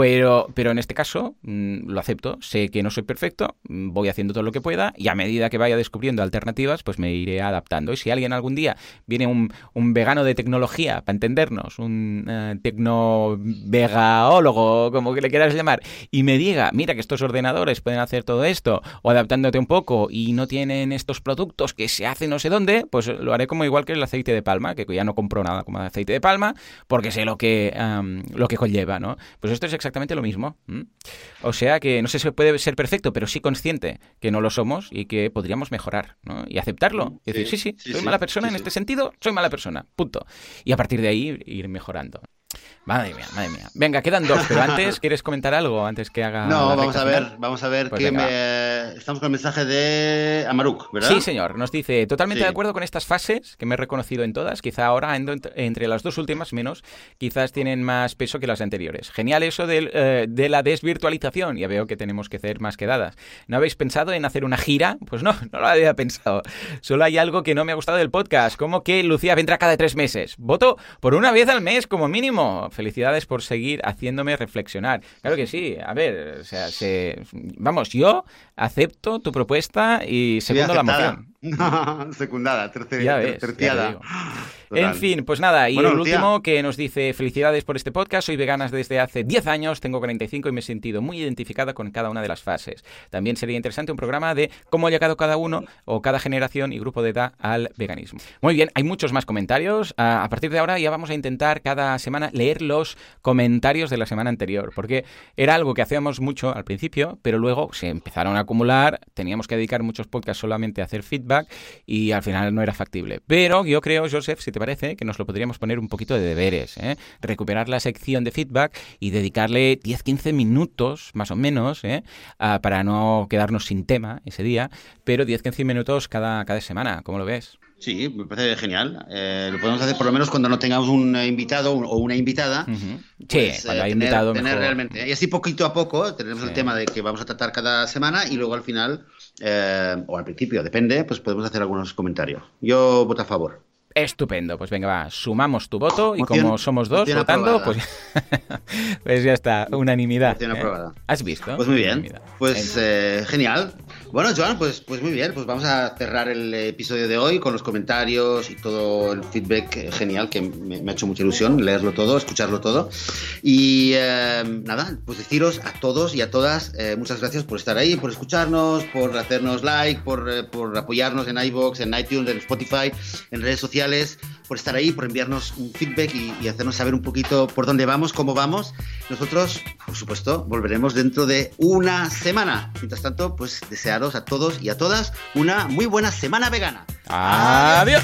Pero, pero en este caso mm, lo acepto, sé que no soy perfecto, mm, voy haciendo todo lo que pueda y a medida que vaya descubriendo alternativas, pues me iré adaptando. Y si alguien algún día viene un, vegano de tecnología, para entendernos, un eh, tecno-vegaólogo, como que le quieras llamar, y me diga, mira que estos ordenadores pueden hacer todo esto, o adaptándote un poco y no tienen estos productos que se hacen no sé dónde, pues lo haré como igual que el aceite de palma, que ya no compro nada como aceite de palma, porque sé lo que, lo que conlleva, ¿no? Pues esto es exactamente lo mismo. O sea que no sé si puede ser perfecto, pero sí consciente que no lo somos y que podríamos mejorar, ¿no? Y aceptarlo. Y decir, sí, sí, sí, soy sí, mala persona en este sentido, soy mala persona, punto. Y a partir de ahí ir mejorando. Madre mía, madre mía. Venga, quedan dos, pero [LAUGHS] antes, ¿quieres comentar algo antes que haga No, vamos a ver, final? vamos a ver Pues que me... estamos con el mensaje de Amaruk, ¿verdad? Sí, señor. Nos dice, totalmente Sí. de acuerdo con estas fases, que me he reconocido en todas. Quizá ahora, entre las dos últimas menos, quizás tienen más peso que las anteriores. Genial eso del, eh, de la desvirtualización. Ya veo que tenemos que hacer más quedadas. ¿No habéis pensado en hacer una gira? Pues no, [LAUGHS] no lo había pensado. Solo hay algo que no me ha gustado del podcast, como que Lucía vendrá cada tres meses. Voto por una vez al mes como mínimo. Felicidades por seguir haciéndome reflexionar. Claro que sí. A ver, o sea, se... vamos, yo acepto tu propuesta y segundo la moción. [LAUGHS] Secundada, terce- Ya ves, ya te terciada. Total. En fin, pues nada, y Bueno, el Lucía. último que nos dice, felicidades por este podcast, soy vegana desde hace 10 años, tengo 45 y me he sentido muy identificada con cada una de las fases. También sería interesante un programa de cómo ha llegado cada uno o cada generación y grupo de edad al veganismo. Muy bien, hay muchos más comentarios. A a partir de ahora ya vamos a intentar cada semana leer los comentarios de la semana anterior, porque era algo que hacíamos mucho al principio, pero luego se empezaron a acumular, teníamos que dedicar muchos podcasts solamente a hacer feedback y al final no era factible. Pero yo creo, Joseph, si te parece, que nos lo podríamos poner un poquito de deberes, ¿eh? recuperar la sección de feedback y dedicarle 10-15 minutos, más o menos, ¿eh? Ah, para no quedarnos sin tema ese día, pero 10-15 minutos cada, cada semana, ¿cómo lo ves? Sí, me parece genial. Eh, lo podemos hacer por lo menos cuando no tengamos un invitado o una invitada. Ujú. Sí, pues, cuando eh, hay tener- invitado tener mejor. realmente. Y así poquito a poco tenemos Sí. el tema de que vamos a tratar cada semana y luego al final, eh, o al principio, depende, pues podemos hacer algunos comentarios. Yo voto a favor. Estupendo, pues venga, va, sumamos tu voto y como somos dos votando, pues, [LAUGHS] pues, ya está, unanimidad. ¿eh? ¿Has visto? Pues muy bien, pues eh, genial. Bueno, Joan, pues, pues muy bien, pues vamos a cerrar el episodio de hoy con los comentarios y todo el feedback genial que me, ha hecho mucha ilusión leerlo todo, escucharlo todo. Y eh, nada, pues deciros a todos y a todas muchas gracias por estar ahí, por escucharnos, por hacernos like, por, por apoyarnos en iVoox, en iTunes, en Spotify, en redes sociales por estar ahí, por enviarnos un feedback y, hacernos saber un poquito por dónde vamos, cómo vamos. Nosotros, por supuesto, volveremos dentro de una semana. Mientras tanto, pues desearos a todos y a todas una muy buena semana vegana. Adiós.